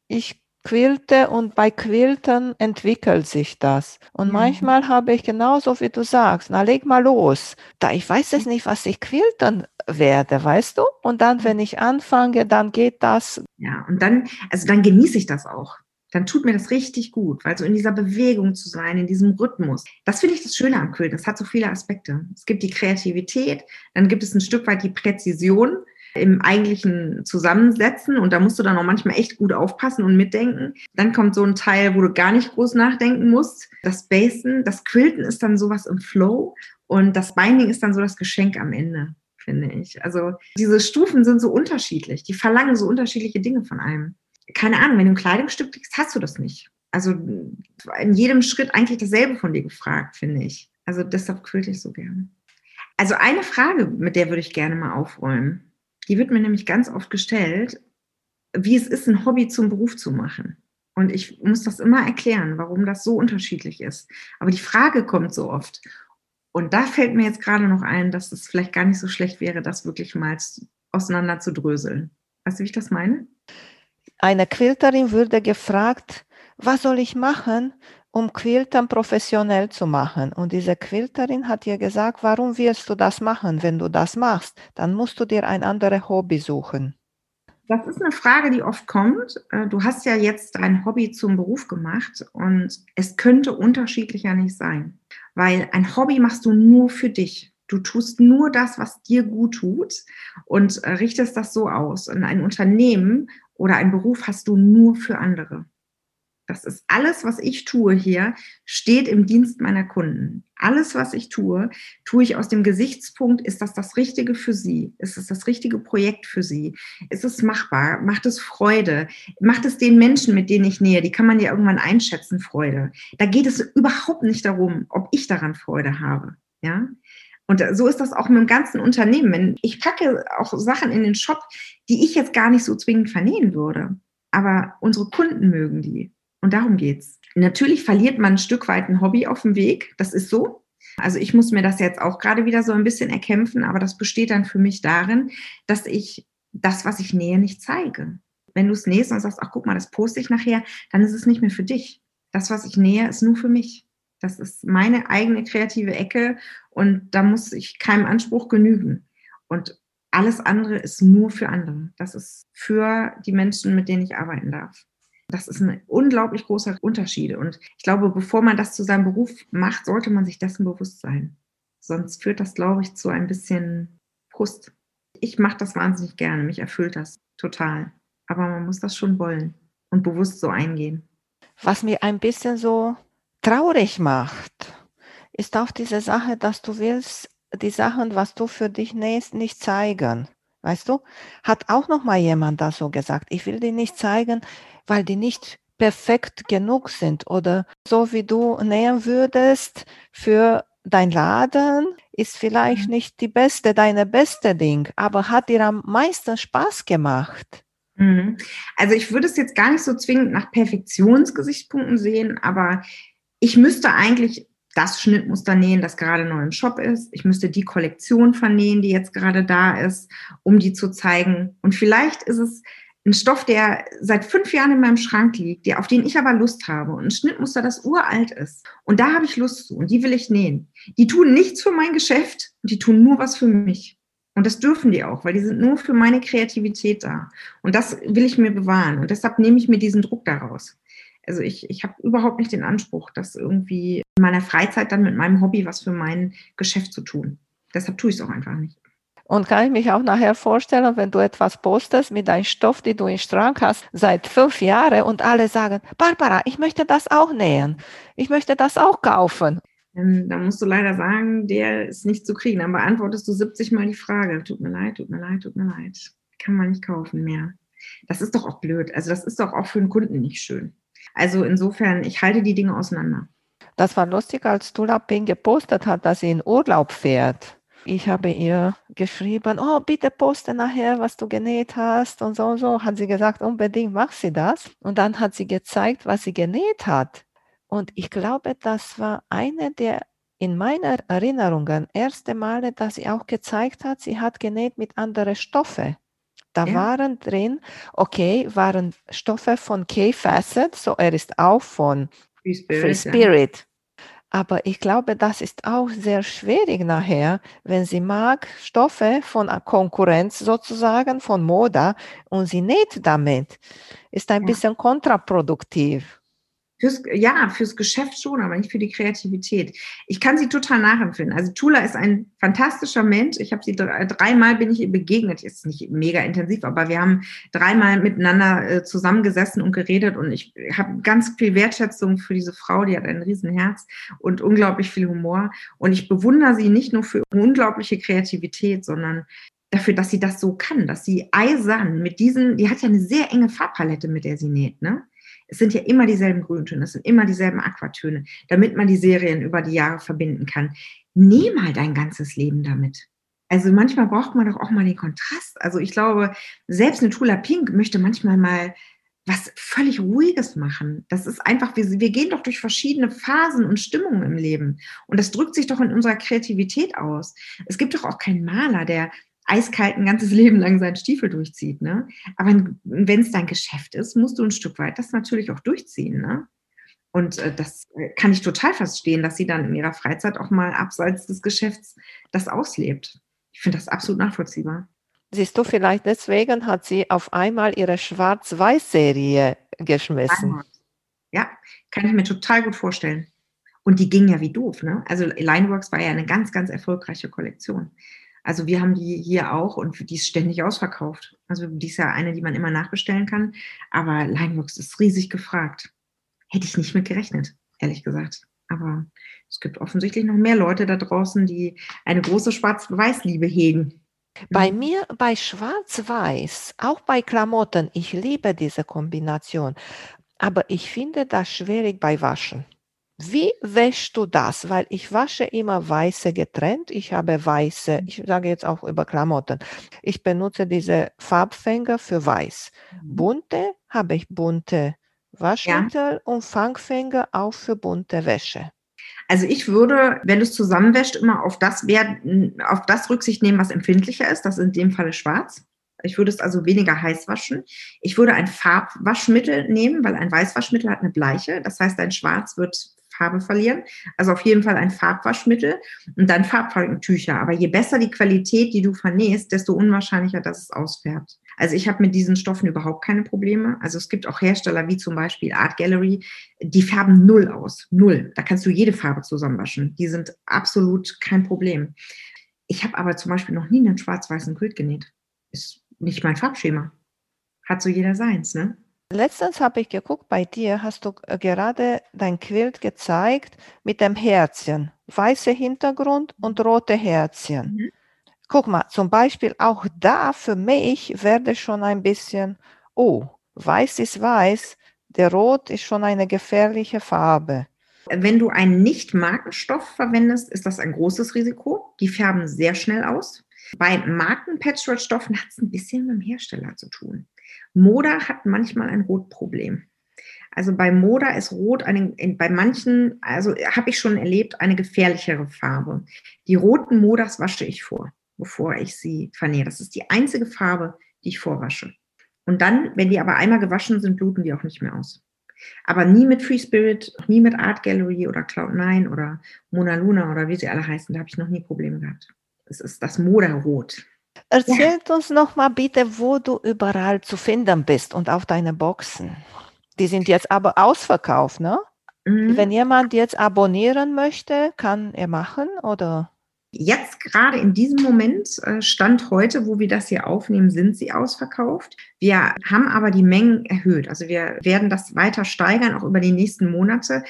Ich Quilte und bei Quilten entwickelt sich das. Und mhm. manchmal habe ich genauso wie du sagst, na leg mal los. Da ich weiß es nicht, was ich quilten werde, weißt du? Und dann, wenn ich anfange, dann geht das. Ja, und dann, also dann genieße ich das auch. Dann tut mir das richtig gut, weil so in dieser Bewegung zu sein, in diesem Rhythmus. Das finde ich das Schöne am Quilten. Das hat so viele Aspekte. Es gibt die Kreativität, dann gibt es ein Stück weit die Präzision im eigentlichen Zusammensetzen und da musst du dann auch manchmal echt gut aufpassen und mitdenken. Dann kommt so ein Teil, wo du gar nicht groß nachdenken musst. Das Basen, das Quilten ist dann sowas im Flow und das Binding ist dann so das Geschenk am Ende, finde ich. Also diese Stufen sind so unterschiedlich, die verlangen so unterschiedliche Dinge von einem. Keine Ahnung, wenn du ein Kleidungsstück kriegst, hast du das nicht. Also in jedem Schritt eigentlich dasselbe von dir gefragt, finde ich. Also deshalb quilte ich so gerne. Also eine Frage, mit der würde ich gerne mal aufräumen. Die wird mir nämlich ganz oft gestellt, wie es ist, ein Hobby zum Beruf zu machen. Und ich muss das immer erklären, warum das so unterschiedlich ist. Aber die Frage kommt so oft. Und da fällt mir jetzt gerade noch ein, dass es vielleicht gar nicht so schlecht wäre, das wirklich mal auseinander zu dröseln. Weißt du, wie ich das meine? Eine Quilterin würde gefragt, was soll ich machen, um Quiltern professionell zu machen. Und diese Quilterin hat ihr gesagt, warum willst du das machen? Wenn du das machst, dann musst du dir ein anderes Hobby suchen. Das ist eine Frage, die oft kommt. Äh, du hast ja jetzt dein Hobby zum Beruf gemacht und es könnte unterschiedlicher nicht sein, weil ein Hobby machst du nur für dich. Du tust nur das, was dir gut tut und äh, richtest das so aus. Und ein Unternehmen oder ein Beruf hast du nur für andere. Das ist alles, was ich tue hier, steht im Dienst meiner Kunden. Alles, was ich tue, tue ich aus dem Gesichtspunkt, ist das das Richtige für Sie? Ist es das richtige Projekt für Sie? Ist es machbar? Macht es Freude? Macht es den Menschen, mit denen ich nähe? Die kann man ja irgendwann einschätzen, Freude. Da geht es überhaupt nicht darum, ob ich daran Freude habe. Ja? Und so ist das auch mit dem ganzen Unternehmen. Ich packe auch Sachen in den Shop, die ich jetzt gar nicht so zwingend vernähen würde. Aber unsere Kunden mögen die. Und darum geht's. Natürlich verliert man ein Stück weit ein Hobby auf dem Weg. Das ist so. Also ich muss mir das jetzt auch gerade wieder so ein bisschen erkämpfen, aber das besteht dann für mich darin, dass ich das, was ich nähe, nicht zeige. Wenn du es nähst und sagst, ach guck mal, das poste ich nachher, dann ist es nicht mehr für dich. Das, was ich nähe, ist nur für mich. Das ist meine eigene kreative Ecke und da muss ich keinem Anspruch genügen. Und alles andere ist nur für andere. Das ist für die Menschen, mit denen ich arbeiten darf. Das ist ein unglaublich großer Unterschied. Und ich glaube, bevor man das zu seinem Beruf macht, sollte man sich dessen bewusst sein. Sonst führt das, glaube ich, zu ein bisschen Frust. Ich mache das wahnsinnig gerne. Mich erfüllt das total. Aber man muss das schon wollen und bewusst so eingehen. Was mir ein bisschen so traurig macht, ist auch diese Sache, dass du willst die Sachen, was du für dich nähst, nicht zeigen. Weißt du? Hat auch noch mal jemand da so gesagt. Ich will dir nicht zeigen, weil die nicht perfekt genug sind oder so wie du nähen würdest für dein Laden ist vielleicht mhm. nicht die beste, deine beste Ding, aber hat dir am meisten Spaß gemacht. Mhm. Also ich würde es jetzt gar nicht so zwingend nach Perfektionsgesichtspunkten sehen, aber ich müsste eigentlich das Schnittmuster nähen, das gerade neu im Shop ist. Ich müsste die Kollektion vernähen, die jetzt gerade da ist, um die zu zeigen. Und vielleicht ist es ein Stoff, der seit fünf Jahren in meinem Schrank liegt, der, auf den ich aber Lust habe und ein Schnittmuster, das uralt ist. Und da habe ich Lust zu und die will ich nähen. Die tun nichts für mein Geschäft, die tun nur was für mich. Und das dürfen die auch, weil die sind nur für meine Kreativität da. Und das will ich mir bewahren. Und deshalb nehme ich mir diesen Druck daraus. Also ich, ich habe überhaupt nicht den Anspruch, das irgendwie in meiner Freizeit dann mit meinem Hobby was für mein Geschäft zu tun. Deshalb tue ich es auch einfach nicht. Und kann ich mich auch nachher vorstellen, wenn du etwas postest mit deinem Stoff, die du im Schrank hast, seit fünf Jahren und alle sagen, Barbara, ich möchte das auch nähen. Ich möchte das auch kaufen. Ähm, da musst du leider sagen, der ist nicht zu kriegen. Dann beantwortest du 70 Mal die Frage. Tut mir leid, tut mir leid, tut mir leid. Kann man nicht kaufen mehr. Das ist doch auch blöd. Also das ist doch auch für den Kunden nicht schön. Also insofern, ich halte die Dinge auseinander. Das war lustig, als Tula Ping gepostet hat, dass sie in Urlaub fährt ich habe ihr geschrieben, oh, bitte poste nachher, was du genäht hast und so und so. Hat sie gesagt, unbedingt mach sie das. Und dann hat sie gezeigt, was sie genäht hat. Und ich glaube, das war eine der in meiner Erinnerungen erste Male, dass sie auch gezeigt hat, sie hat genäht mit anderen Stoffen. Da ja. waren drin, okay, waren Stoffe von K-Facet, so er ist auch von Free Spirit. Free Spirit. Aber ich glaube, das ist auch sehr schwierig nachher, wenn sie mag Stoffe von Konkurrenz sozusagen, von Moda und sie näht damit. Ist ein ja. bisschen kontraproduktiv. Fürs, ja, fürs Geschäft schon, aber nicht für die Kreativität. Ich kann sie total nachempfinden. Also Tula ist ein fantastischer Mensch. Ich habe sie dreimal bin ich ihr begegnet. Ist nicht mega intensiv, aber wir haben dreimal miteinander äh, zusammengesessen und geredet und ich habe ganz viel Wertschätzung für diese Frau. Die hat ein Riesenherz und unglaublich viel Humor. Und ich bewundere sie nicht nur für unglaubliche Kreativität, sondern dafür, dass sie das so kann, dass sie eisern mit diesen, die hat ja eine sehr enge Farbpalette, mit der sie näht, ne? Es sind ja immer dieselben Grüntöne, es sind immer dieselben Aquatöne, damit man die Serien über die Jahre verbinden kann. Nimm mal dein ganzes Leben damit. Also manchmal braucht man doch auch mal den Kontrast. Also ich glaube, selbst eine Tula Pink möchte manchmal mal was völlig Ruhiges machen. Das ist einfach, wir, wir gehen doch durch verschiedene Phasen und Stimmungen im Leben. Und das drückt sich doch in unserer Kreativität aus. Es gibt doch auch keinen Maler, der eiskalt ein ganzes (laughs) Leben lang seinen Stiefel durchzieht. Ne? Aber wenn es dein Geschäft ist, musst du ein Stück weit das natürlich auch durchziehen. Ne? Und äh, das äh, kann ich total verstehen, dass sie dann in ihrer Freizeit auch mal abseits des Geschäfts das auslebt. Ich finde das absolut nachvollziehbar. Siehst du, vielleicht deswegen hat sie auf einmal ihre Schwarz-Weiß-Serie geschmissen. Ja, kann ich mir total gut vorstellen. Und die ging ja wie doof. Ne? Also Lineworks war ja eine ganz, ganz erfolgreiche Kollektion. Also wir haben die hier auch und die ist ständig ausverkauft. Also die ist ja eine, die man immer nachbestellen kann. Aber Lineworks ist riesig gefragt. Hätte ich nicht mit gerechnet, ehrlich gesagt. Aber es gibt offensichtlich noch mehr Leute da draußen, die eine große Schwarz-Weiß-Liebe hegen. Bei mir, bei Schwarz-Weiß, auch bei Klamotten, ich liebe diese Kombination. Aber ich finde das schwierig bei Waschen. Wie wäschst du das? Weil ich wasche immer weiße getrennt. Ich habe weiße, mhm. ich sage jetzt auch über Klamotten. Ich benutze diese Farbfänger für weiß. Mhm. Bunte habe ich bunte Waschmittel ja. und Fangfänger auch für bunte Wäsche. Also ich würde, wenn du es zusammenwäscht, immer auf das, auf das Rücksicht nehmen, was empfindlicher ist. Das ist in dem Falle schwarz. Ich würde es also weniger heiß waschen. Ich würde ein Farbwaschmittel nehmen, weil ein Weißwaschmittel hat eine Bleiche. Das heißt, ein Schwarz wird Farbe verlieren. Also auf jeden Fall ein Farbwaschmittel und dann Farbtücher. Aber je besser die Qualität, die du vernähst, desto unwahrscheinlicher, dass es ausfärbt. Also ich habe mit diesen Stoffen überhaupt keine Probleme. Also es gibt auch Hersteller wie zum Beispiel Art Gallery, die färben null aus. Null. Da kannst du jede Farbe zusammenwaschen. Die sind absolut kein Problem. Ich habe aber zum Beispiel noch nie einen schwarz-weißen Quilt genäht. Ist nicht mein Farbschema. Hat so jeder seins, ne? Letztens habe ich geguckt, bei dir hast du äh, gerade dein Quilt gezeigt mit dem Herzchen. Weißer Hintergrund und rote Herzchen. Mhm. Guck mal, zum Beispiel auch da für mich werde schon ein bisschen, oh, weiß ist weiß, der Rot ist schon eine gefährliche Farbe. Wenn du einen Nicht-Markenstoff verwendest, ist das ein großes Risiko. Die färben sehr schnell aus. Bei Marken-Patchwork-Stoffen hat es ein bisschen mit dem Hersteller zu tun. Moda hat manchmal ein Rotproblem. Also bei Moda ist Rot eine, bei manchen, also habe ich schon erlebt, eine gefährlichere Farbe. Die roten Modas wasche ich vor, bevor ich sie vernähe. Das ist die einzige Farbe, die ich vorwasche. Und dann, wenn die aber einmal gewaschen sind, bluten die auch nicht mehr aus. Aber nie mit Free Spirit, nie mit Art Gallery oder Cloud9 oder Mona Luna oder wie sie alle heißen, da habe ich noch nie Probleme gehabt. Es ist das Moda-Rot. Erzähl ja. uns noch mal bitte, wo du überall zu finden bist und auf deine Boxen. Die sind jetzt aber ausverkauft, ne? Mhm. Wenn jemand jetzt abonnieren möchte, kann er machen oder? Jetzt gerade in diesem Moment, äh, Stand heute, wo wir das hier aufnehmen, sind sie ausverkauft. Wir haben aber die Mengen erhöht. Also wir werden das weiter steigern, auch über die nächsten Monate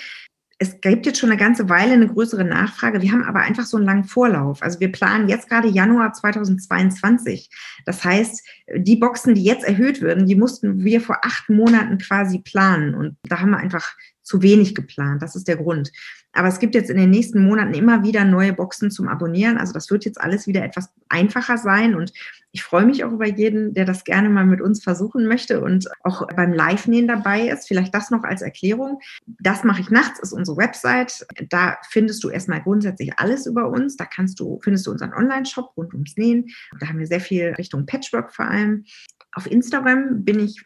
es gibt jetzt schon eine ganze Weile eine größere Nachfrage. Wir haben aber einfach so einen langen Vorlauf. Also wir planen jetzt gerade Januar 2022. Das heißt, die Boxen, die jetzt erhöht würden, die mussten wir vor acht Monaten quasi planen. Und da haben wir einfach zu wenig geplant. Das ist der Grund. Aber es gibt jetzt in den nächsten Monaten immer wieder neue Boxen zum Abonnieren. Also das wird jetzt alles wieder etwas einfacher sein. Und ich freue mich auch über jeden, der das gerne mal mit uns versuchen möchte und auch beim Live-Nähen dabei ist. Vielleicht das noch als Erklärung. Das mache ich nachts, ist unsere Website. Da findest du erstmal grundsätzlich alles über uns. Da kannst du, findest du unseren Online-Shop rund ums Nähen. Da haben wir sehr viel Richtung Patchwork vor allem. Auf Instagram bin ich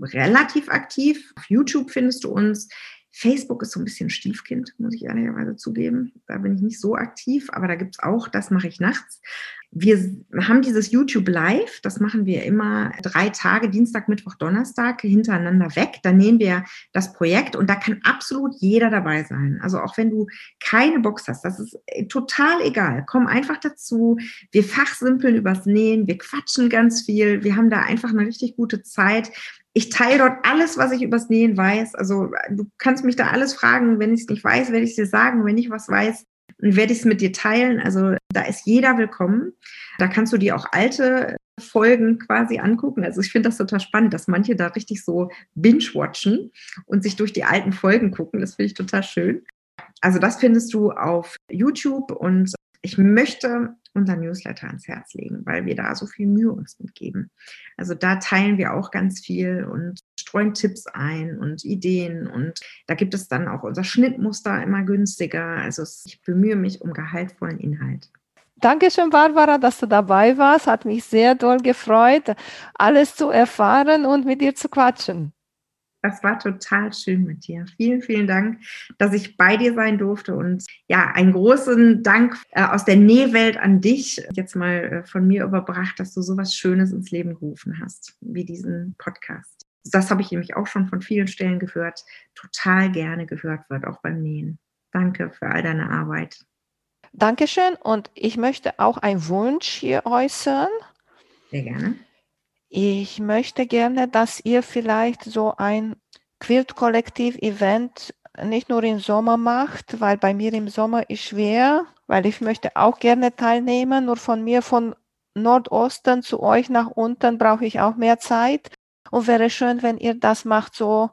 relativ aktiv. Auf YouTube findest du uns. Facebook ist so ein bisschen Stiefkind, muss ich ehrlicherweise zugeben. Da bin ich nicht so aktiv, aber da gibt es auch, das mache ich nachts. Wir haben dieses YouTube Live, das machen wir immer drei Tage, Dienstag, Mittwoch, Donnerstag hintereinander weg. Da nehmen wir das Projekt und da kann absolut jeder dabei sein. Also auch wenn du keine Box hast, das ist äh, total egal. Komm einfach dazu. Wir fachsimpeln übers Nähen, wir quatschen ganz viel. Wir haben da einfach eine richtig gute Zeit. Ich teile dort alles, was ich übers Nähen weiß. Also du kannst mich da alles fragen. Wenn ich es nicht weiß, werde ich es dir sagen. Wenn ich was weiß, werde ich es mit dir teilen. Also da ist jeder willkommen. Da kannst du dir auch alte Folgen quasi angucken. Also ich finde das total spannend, dass manche da richtig so binge-watchen und sich durch die alten Folgen gucken. Das finde ich total schön. Also das findest du auf YouTube und ich möchte unser Newsletter ans Herz legen, weil wir da so viel Mühe uns mitgeben. Also da teilen wir auch ganz viel und streuen Tipps ein und Ideen und da gibt es dann auch unser Schnittmuster immer günstiger. Also ich bemühe mich um gehaltvollen Inhalt. Dankeschön, Barbara, dass du dabei warst. Hat mich sehr doll gefreut, alles zu erfahren und mit dir zu quatschen. Das war total schön mit dir. Vielen, vielen Dank, dass ich bei dir sein durfte. Und ja, einen großen Dank äh, aus der Nähwelt an dich, jetzt mal äh, von mir überbracht, dass du so was Schönes ins Leben gerufen hast, wie diesen Podcast. Das habe ich nämlich auch schon von vielen Stellen gehört, total gerne gehört wird, auch beim Nähen. Danke für all deine Arbeit. Dankeschön. Und ich möchte auch einen Wunsch hier äußern. Sehr gerne. Ich möchte gerne, dass ihr vielleicht so ein Quilt-Kollektiv-Event nicht nur im Sommer macht, weil bei mir im Sommer ist schwer, weil ich möchte auch gerne teilnehmen. Nur von mir von Nordosten zu euch nach unten brauche ich auch mehr Zeit. Und wäre schön, wenn ihr das macht, so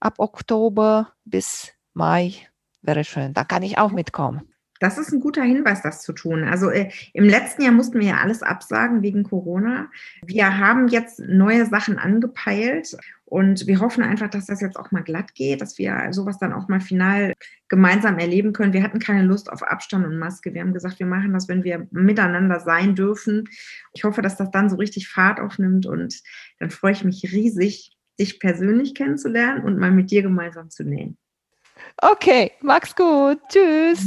ab Oktober bis Mai. Wäre schön. Da kann ich auch mitkommen. Das ist ein guter Hinweis, das zu tun. Also äh, im letzten Jahr mussten wir ja alles absagen wegen Corona. Wir haben jetzt neue Sachen angepeilt und wir hoffen einfach, dass das jetzt auch mal glatt geht, dass wir sowas dann auch mal final gemeinsam erleben können. Wir hatten keine Lust auf Abstand und Maske. Wir haben gesagt, wir machen das, wenn wir miteinander sein dürfen. Ich hoffe, dass das dann so richtig Fahrt aufnimmt und dann freue ich mich riesig, dich persönlich kennenzulernen und mal mit dir gemeinsam zu nähen. Okay, mach's gut. Tschüss.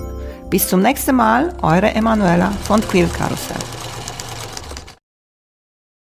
Bis zum nächsten Mal, eure Emanuela von Quill Karussell.